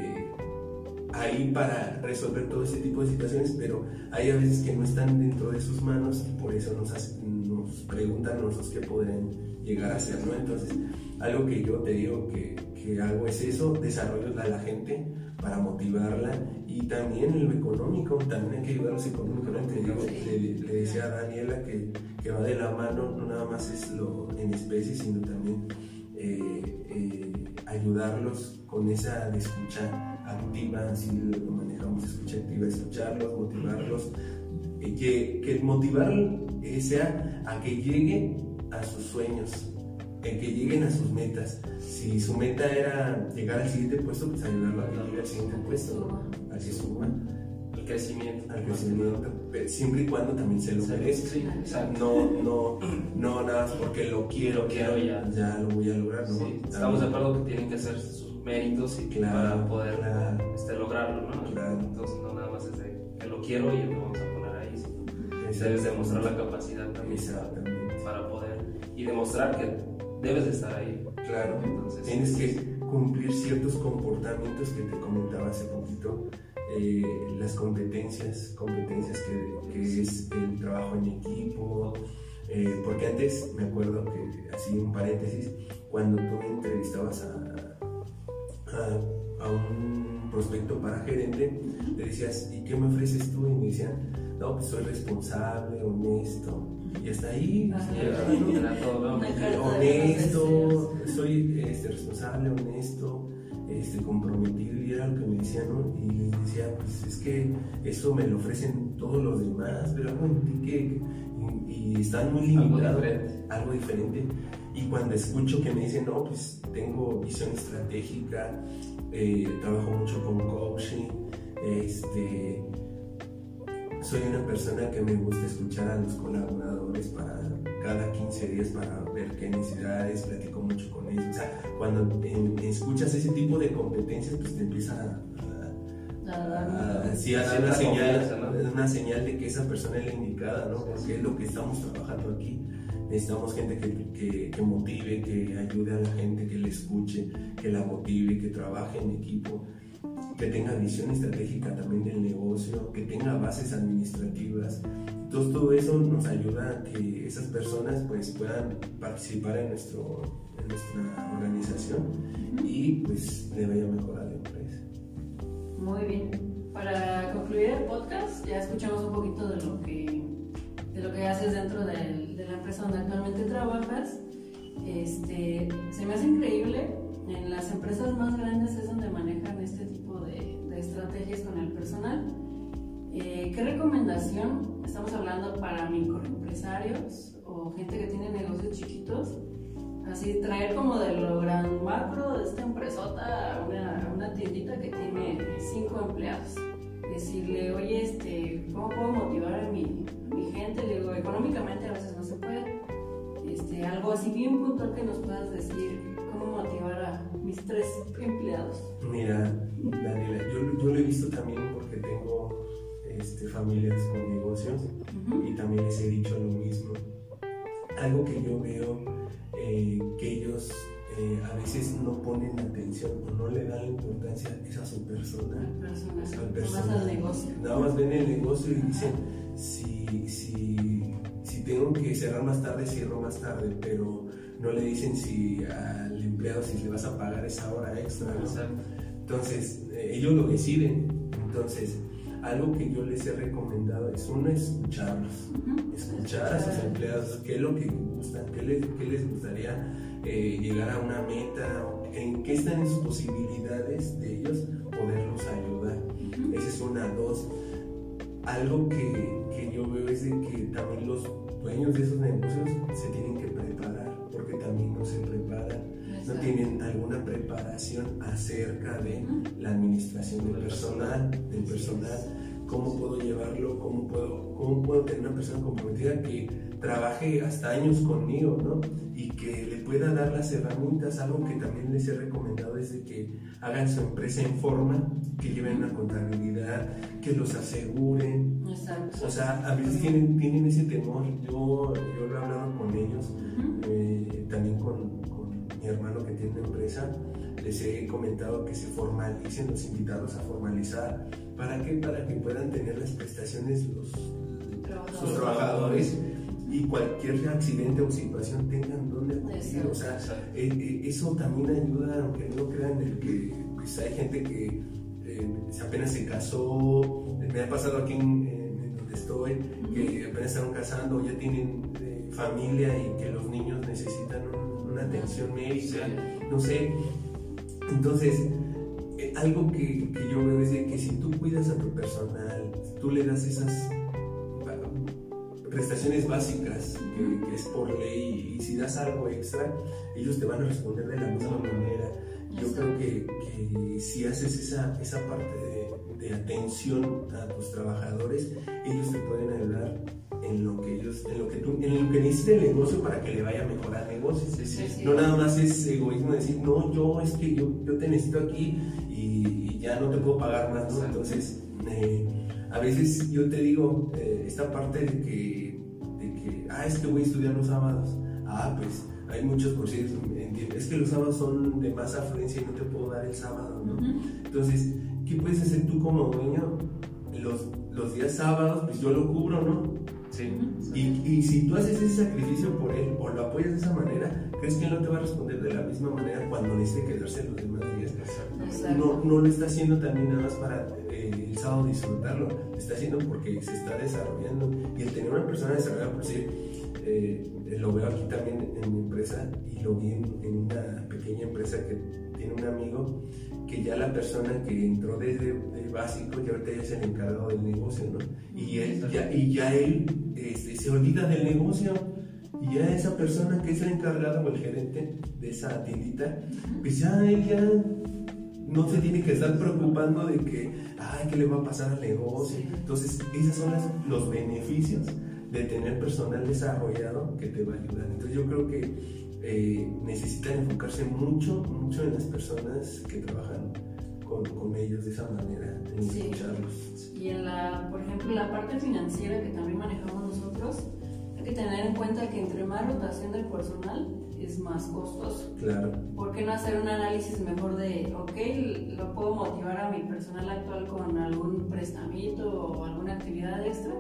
ahí para resolver todo ese tipo de situaciones, pero hay a veces que no están dentro de sus manos y por eso nos, nos preguntan nosotros qué podrían llegar a hacer, ¿no? Entonces, algo que yo te digo que, que hago es eso, desarrollo a la gente para motivarla y también en lo económico, también hay que ayudarlos económicamente. Le, le, decía a Daniela que, que, va de la mano, no nada más es lo en especie, sino también eh, eh, ayudarlos con esa de escuchar activa, así lo manejamos, escucha activa, escucharlos, motivarlos, y que, que motivar sea a que lleguen a sus sueños, que lleguen a sus metas. Si su meta era llegar al siguiente puesto, pues ayudarlo a que llegue al siguiente puesto, a que suba. El crecimiento. Al crecimiento, siempre y cuando también se lo merezca. no, no, no nada más porque lo quiero, lo quiero ya. ya lo voy a lograr. ¿no? estamos de acuerdo que tienen que hacer méritos y para poder este, lograrlo, ¿no? Entonces no nada más es de que lo quiero y lo vamos a poner ahí, sino debes demostrar la capacidad también para poder y demostrar que debes estar ahí. Claro, Entonces, tienes que cumplir ciertos comportamientos que te comentaba hace poquito, eh, las competencias, competencias que, que, es el trabajo en equipo, eh, porque antes me acuerdo que, así un paréntesis, cuando tú entrevistabas a, a, un prospecto para gerente, le decías, ¿y qué me ofreces tú? Y me decían, no, pues soy responsable, honesto. Y hasta ahí, honesto, soy este, responsable, honesto, este, comprometido, y era lo que me decían, ¿no? Y les decía, pues es que eso me lo ofrecen todos los demás, pero algo en ti que, y, están muy limitados, algo diferente. Y cuando escucho que me dicen, no, pues tengo visión estratégica, eh, trabajo mucho con coaching, este, soy una persona que me gusta escuchar a los colaboradores para cada 15 días para ver qué necesidades, platico mucho con ellos. O sea, cuando escuchas ese tipo de competencias, pues te empieza a, a, a, sí, a dar una señal, una señal de que esa persona es la indicada, ¿no? Porque es lo que estamos trabajando aquí. Necesitamos gente que, que, motive, que ayude a la gente, que le escuche, que la motive, que trabaje en equipo, que tenga visión estratégica también del negocio, que tenga bases administrativas. Entonces todo eso nos ayuda a que esas personas pues puedan participar en, nuestro, en nuestra organización y pues le vaya mejor a la empresa. Muy bien. Para concluir el podcast ya escuchamos un poquito de lo que de lo que haces dentro de, de la empresa donde actualmente trabajas. Este, se me hace increíble, en las empresas más grandes es donde manejan este tipo de, de estrategias con el personal. Eh, ¿Qué recomendación estamos hablando para microempresarios o gente que tiene negocios chiquitos? Así, traer como de lo gran macro de esta empresota a una, una tiendita que tiene cinco empleados decirle, oye, este, ¿cómo puedo motivar a mi, mi gente? Le digo, económicamente a veces no se puede. Este, algo así bien puntual que nos puedas decir, cómo motivar a mis tres empleados. Mira, Daniela, yo, yo lo he visto también porque tengo este, familias con negocios y también les he dicho lo mismo. Algo que yo veo eh, que ellos eh, a veces no ponen atención o no le dan importancia es a su persona. Al persona. Al negocio. Nada más ven el negocio y dicen, si, si, si tengo que cerrar más tarde, cierro más tarde, pero no le dicen si al empleado si le vas a pagar esa hora extra, ¿no? Entonces, eh, ellos lo deciden. Entonces, algo que yo les he recomendado es uno, escucharlos. Escuchar a sus empleados, qué es lo que gustan, qué les, qué les gustaría eh, llegar a una meta, en qué están sus posibilidades de ellos poderlos ayudar. Esa es una, dos. Algo que, que yo veo es de que también los dueños de esos negocios se tienen que preparar, porque también no se preparan, no tienen alguna preparación acerca de la administración del personal, del personal, cómo puedo llevarlo, cómo puedo, cómo puedo tener una persona comprometida que trabaje hasta años conmigo, ¿no? Y que le pueda dar las herramientas, algo que también les he recomendado es de que hagan su empresa en forma, que lleven una contabilidad, que los aseguren. Exacto. O sea, a veces tienen, tienen ese temor. Yo, yo lo he hablado con ellos, eh, también con, con mi hermano que tiene una empresa, les he comentado que se formalicen, los invitados a formalizar. ¿Para qué? Para que puedan tener las prestaciones los, sus trabajadores y cualquier accidente o situación tengan O sea, eh, eh, eso también ayuda, aunque no crean, el que pues, hay gente que eh, apenas se casó, me ha pasado aquí en, donde estoy, que apenas están casando, ya tienen eh, familia y que los niños necesitan un- una atención médica, no sé. Entonces, eh, algo que, que yo veo es de que si tú cuidas a tu personal, tú le das esas prestaciones básicas que, que es por ley y si das algo extra, ellos te van a responder de la misma manera. Yo creo que, que si haces esa, esa parte de, de atención a tus trabajadores, ellos te pueden ayudar en lo que ellos, en lo que tú, en lo que necesite el negocio para que le vaya mejor al negocio. Sí, sí. No nada más es egoísmo decir, no, yo es que yo, yo te necesito aquí y, y ya no te puedo pagar más, ¿no? Entonces, eh, a veces yo te digo, eh, esta parte de que, ah, es que voy a estudiar los sábados. Ah, pues hay muchos cursillos, entiendo, es que los sábados son de más afluencia y no te puedo dar el sábado, ¿no? Entonces, ¿qué puedes hacer tú como dueño? Los, los días sábados, pues yo lo cubro, ¿no? Sí. Y, y si tú haces ese sacrificio por él o lo apoyas de esa manera, ¿crees que él no te va a responder de la misma manera cuando necesite quedarse los demás días? Exacto. No, no lo está haciendo también nada más para eh, disfrutarlo, lo está haciendo porque se está desarrollando. Y el tener una persona desarrollada, por decir, eh, lo veo aquí también en mi empresa y lo vi en, en una pequeña empresa que tiene un amigo que ya la persona que entró desde de básico ya ahorita ya es el encargado del negocio, ¿no? Y, él, ya, y ya él este, se olvida del negocio y ya esa persona que es el encargado o el gerente de esa tiendita, pues ya él ya no se tiene que estar preocupando de que, ay, ¿qué le va a pasar al negocio? Entonces, esos son las- los beneficios de tener personal desarrollado que te va a ayudar. Entonces, yo creo que eh, necesitan enfocarse mucho, mucho en las personas que trabajan con, con ellos de esa manera, en Sí. escucharlos. Y en la, por ejemplo, la parte financiera que también manejamos nosotros, hay que tener en cuenta que entre más rotación del personal es más costoso. Claro, ¿Por qué no hacer un análisis mejor de, ok, lo puedo motivar a mi personal actual con algún prestamito o alguna actividad extra?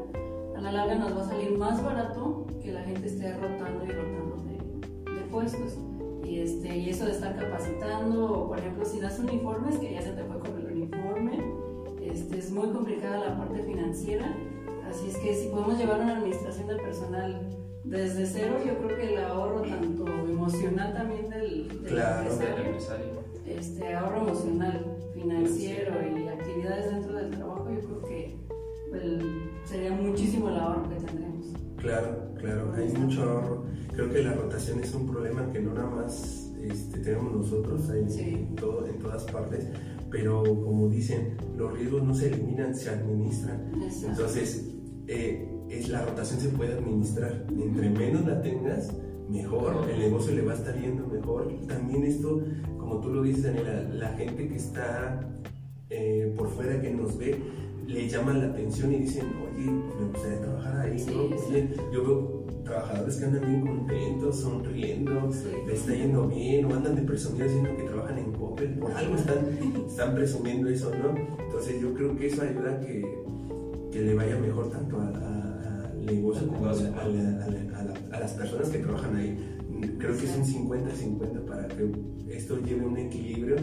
A la larga nos va a salir más barato que la gente esté rotando y rotando de, de puestos. Y, este, y eso de estar capacitando, o por ejemplo, si das uniformes, que ya se te fue con el uniforme, este, es muy complicada la parte financiera. Así es que si podemos llevar una administración de personal desde cero, yo creo que el ahorro tanto emocional también del, del Claro, empresario, empresario. este, ahorro emocional, financiero y actividades dentro del trabajo, yo creo que el- sería muchísimo el ahorro que tendremos. claro, claro, hay mucho ahorro. Creo que la rotación es un problema que no nada más este, tenemos nosotros, hay Sí. en, todo, en todas partes, pero como dicen, los riesgos no se eliminan, se administran. Exacto. Entonces, eh, es, la rotación se puede administrar. Entre menos la tengas, mejor. El negocio le va a estar yendo mejor. También esto, como tú lo dices, Daniela, la gente que está eh, por fuera, que nos ve, le llaman la atención y dicen, oye, me gustaría trabajar ahí, Sí, ¿no? sí. Yo veo trabajadores que andan bien contentos, sonriendo, Sí. le está yendo bien, o andan de presumidos diciendo que trabajan en Coppel, por algo están, están presumiendo eso, ¿no? Entonces yo creo que eso ayuda a que, que le vaya mejor tanto a- a- al negocio como a, la- a la- a la- a la- a las personas que trabajan ahí. creo que es un 50-50 para que esto lleve un equilibrio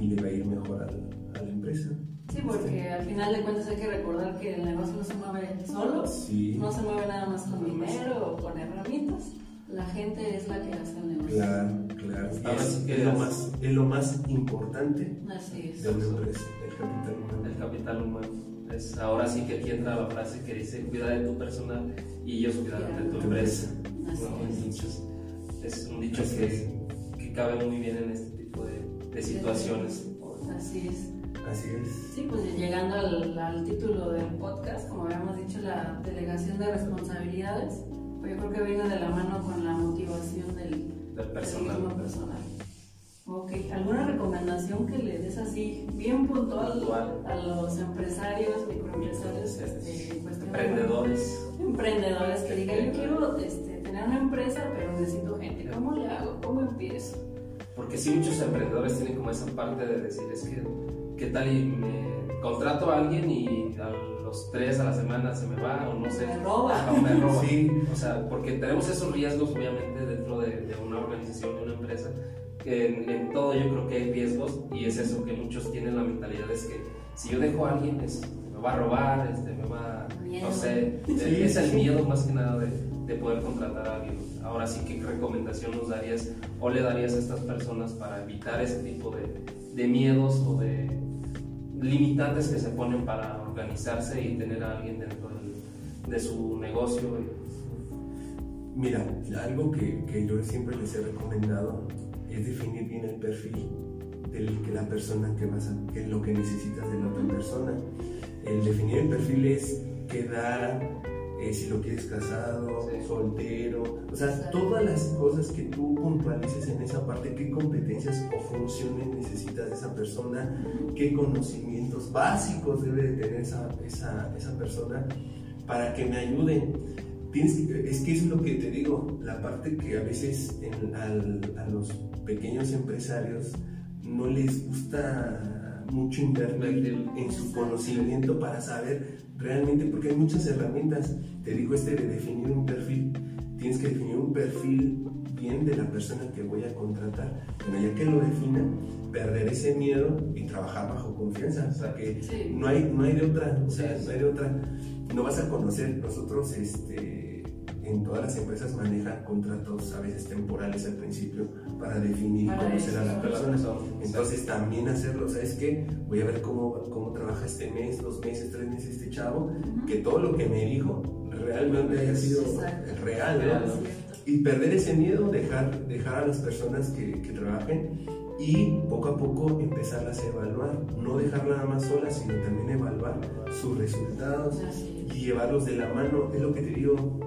y le va a ir mejor a la, a la empresa. Sí, porque al final de cuentas hay que recordar que el negocio no se mueve solo, Sí. no se mueve nada más con dinero o con herramientas. La gente es la que hace el negocio. Claro, claro. Es, sí es lo más, es lo más importante Así es. de una empresa, el capital humano. El capital humano. Es, ahora sí que aquí entra la frase que dice cuida de tu personal y ellos cuidarán de tu empresa. Entonces, es un dicho que, es. que cabe muy bien en este tipo de, de situaciones. Así es. Así es. Sí, pues llegando al, al título del podcast, como habíamos dicho, la delegación de responsabilidades, pues yo creo que viene de la mano con la motivación del, Del del personal. mismo personal. Ok, ¿alguna recomendación que le des así, bien puntual, Puntual. a los empresarios, microempresarios, este, pues, Emprendedores. emprendedores que digan, yo quiero este, tener una empresa, pero necesito gente, ¿cómo le hago? ¿Cómo empiezo? Porque sí, muchos emprendedores tienen como esa parte de decir, es que, ¿qué tal y me contrato a alguien y a los tres a la semana se me va o no sé? Me roba. O me roba. (laughs) Sí. O sea, porque tenemos esos riesgos obviamente dentro de, de una organización, de una empresa, en, en todo yo creo que hay riesgos y es eso que muchos tienen la mentalidad, es que si yo dejo a alguien, es, me va a robar, este, me va, Miedo. no sé, (laughs) Sí, es el miedo más que nada de, de poder contratar a alguien. Ahora sí, ¿qué recomendación nos darías o le darías a estas personas para evitar ese tipo de, de miedos o de limitantes que se ponen para organizarse y tener a alguien dentro del- de su negocio? Mira, algo que, que yo siempre les he recomendado es definir bien el perfil que la persona que vas a, que es lo que necesitas de la otra persona. El definir el perfil es qué edad, eh, si lo quieres casado, Sí. soltero, o sea, todas las cosas que tú puntualices en esa parte, qué competencias o funciones necesitas de esa persona, qué conocimientos básicos debe de tener esa, esa, esa persona para que me ayuden. Tienes es que es lo que te digo, la parte que a veces en- al- a los pequeños empresarios no les gusta mucho invertir en su conocimiento para saber realmente, porque hay muchas herramientas. Te digo este de definir un perfil. Tienes que definir un perfil bien de la persona que voy a contratar. Bueno, ya que lo defina, perder ese miedo y trabajar bajo confianza. O sea, que Sí. no hay, no hay de otra, o sea, no hay de otra. No vas a conocer, nosotros este, en todas las empresas manejan contratos a veces temporales al principio para definir Para a eso. la persona. Entonces también hacerlo, ¿sabes qué? Voy a ver cómo, cómo trabaja este mes, dos meses, tres meses este chavo, que todo lo que me dijo realmente haya sido Exacto. real, ¿no? Y perder ese miedo, dejar, dejar a las personas que, que trabajen y poco a poco empezarlas a evaluar, no dejar nada más solas, sino también evaluar sus resultados y llevarlos de la mano, es lo que te digo,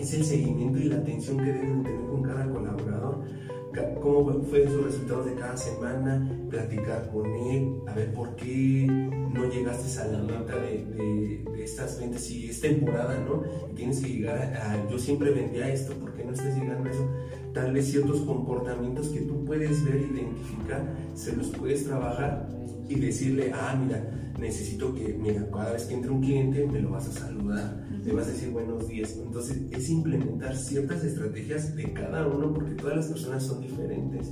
es el seguimiento y la atención que deben tener con cada colaborador, cómo fueron sus resultados de cada semana, platicar con él, a ver por qué no llegaste a la meta de, de- de estas ventas, si es temporada, ¿no? Tienes que llegar a, a- yo siempre vendía esto, ¿por qué no estás llegando a eso? Tal vez ciertos comportamientos que tú puedes ver, identificar, se los puedes trabajar y decirle, ah, mira, necesito que, mira, cada vez que entre un cliente me lo vas a saludar, le vas a decir buenos días. Entonces, es implementar ciertas estrategias de cada uno porque todas las personas son diferentes.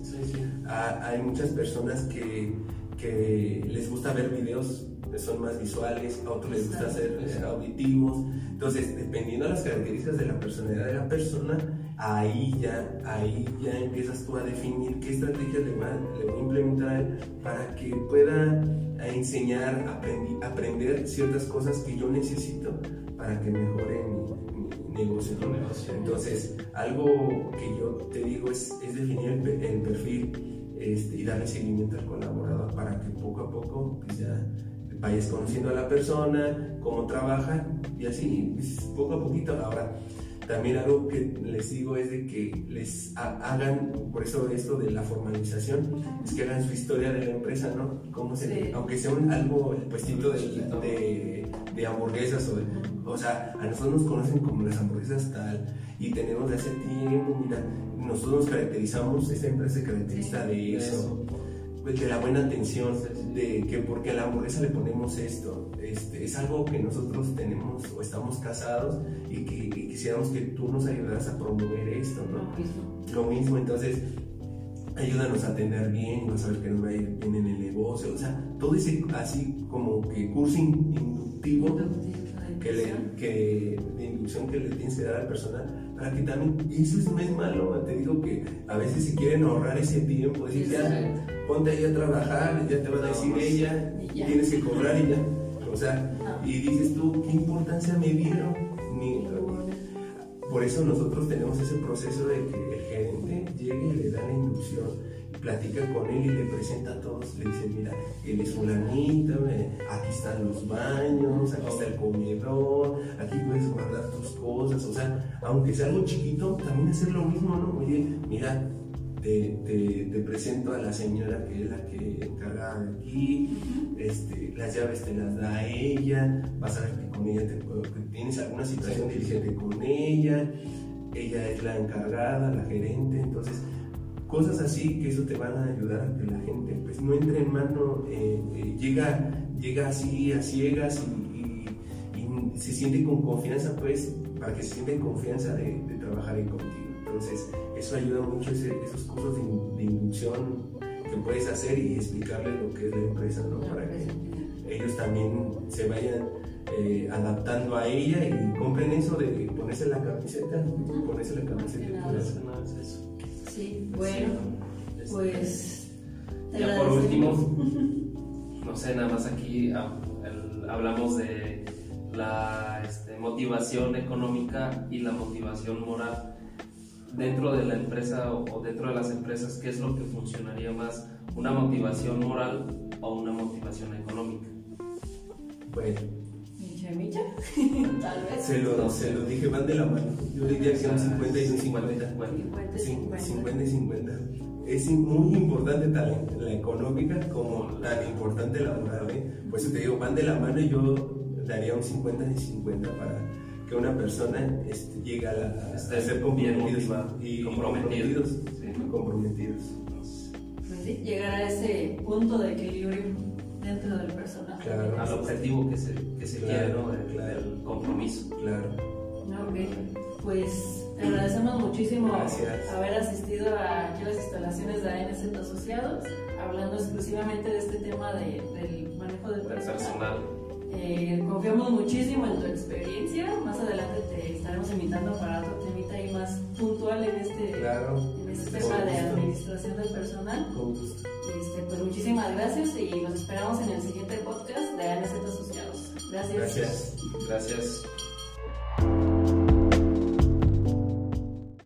Ah, hay muchas personas que, que les gusta ver videos son más visuales, a otros les gusta hacer eh, auditivos. Entonces, dependiendo de las características de la personalidad de la persona, ahí ya, ahí ya empiezas tú a definir qué estrategias le, va- le voy a implementar para que pueda enseñar, aprendi- aprender ciertas cosas que yo necesito para que mejore mi, mi negocio. Entonces, algo que yo te digo es, es definir el perfil este, y darle seguimiento al colaborador para que poco a poco pues, ya vayas conociendo a la persona, cómo trabaja y así, pues, poco a poquito. Ahora, también algo que les digo es de que les ha- hagan, por eso esto de la formalización, es que hagan su historia de la empresa, ¿no? Cómo se, Sí. Aunque sea un, algo, el puestito de, de, de hamburguesas o de, o sea, a nosotros nos conocen como las hamburguesas tal y tenemos de hace tiempo, mira, nosotros nos caracterizamos, esta empresa se caracteriza de eso. De la buena atención, de que porque a la hamburguesa le ponemos esto, este, es algo que nosotros tenemos o estamos casados y que y quisiéramos que tú nos ayudaras a promover esto, ¿no? Lo mismo. Entonces ayúdanos a atender bien, a ver que nos va a ir bien en el negocio, o sea, todo ese así como que curso in- inductivo que le, que, de inducción que le tienes que dar al personal para que también, y eso es- no es malo, te digo que a veces si quieren ahorrar ese tiempo, decir ya, ponte ahí a trabajar, ya te va a decir ella, Y tienes que cobrar y ya, o sea, Ah. y dices tú, ¿qué importancia me dieron? Ni- por eso nosotros tenemos ese proceso de que el gerente llegue y le da la inducción, platica con él y le presenta a todos, le dice, mira, él es fulanito, eh, aquí están los baños, aquí está el comedor, aquí puedes guardar tus cosas, o sea, aunque sea algo chiquito, también hacer lo mismo, ¿no? Oye, mira, te, te, te presento a la señora que es la que encarga de aquí, este, las llaves te las da ella, vas a ver que con ella te, que tienes alguna situación, dirígete con ella, ella es la encargada, la gerente, entonces cosas así que eso te van a ayudar a que la gente pues no entre en mano, eh, eh, llega, llega así a ciegas y, se siente con confianza pues para que se sienta en confianza de, trabajar ahí contigo. Entonces eso ayuda mucho ese- esos cursos de, in- de inducción que puedes hacer y explicarles lo que es la empresa, ¿no? Para que ellos también se vayan eh, adaptando a ella y compren eso de ponerse la camiseta, ponerse la camiseta. Sí, bueno, Este, pues. te Ya por último, (laughs) no sé, nada más aquí ah, hablamos de la este, motivación económica y la motivación moral. Dentro de la empresa o, o dentro de las empresas, ¿qué es lo que funcionaría más? ¿Una motivación moral o una motivación económica? Bueno, Micha, micha, (laughs) tal vez. se lo, se lo dije, van de la mano. Yo diría que un 50 y un 50. 50 y 50. 50 y 50. Es muy importante tan la económica como tan importante la moral. ¿eh? Por eso te digo, van de la mano y yo daría un 50 y 50 para que una persona este, llegue a, la, a ser comprometidos y comprometido. comprometidos. Sí. comprometidos. Pues sí, llegar a ese punto de equilibrio dentro del personaje. Claro. Al objetivo que se, que se Claro, quiere, ¿no? Del- claro. del compromiso. Claro. Ok, pues te agradecemos muchísimo Gracias. haber asistido a aquí las instalaciones de ANZ Asociados, hablando exclusivamente de este tema de- del manejo del personal. personal. Eh, confiamos muchísimo en tu experiencia. Más adelante te estaremos invitando para otro temita ahí más puntual en este, Claro. en este tema de administración del personal. Con gusto. Pues muchísimas gracias y los esperamos en el siguiente podcast de ANZ Asociados. Gracias. Gracias. Gracias.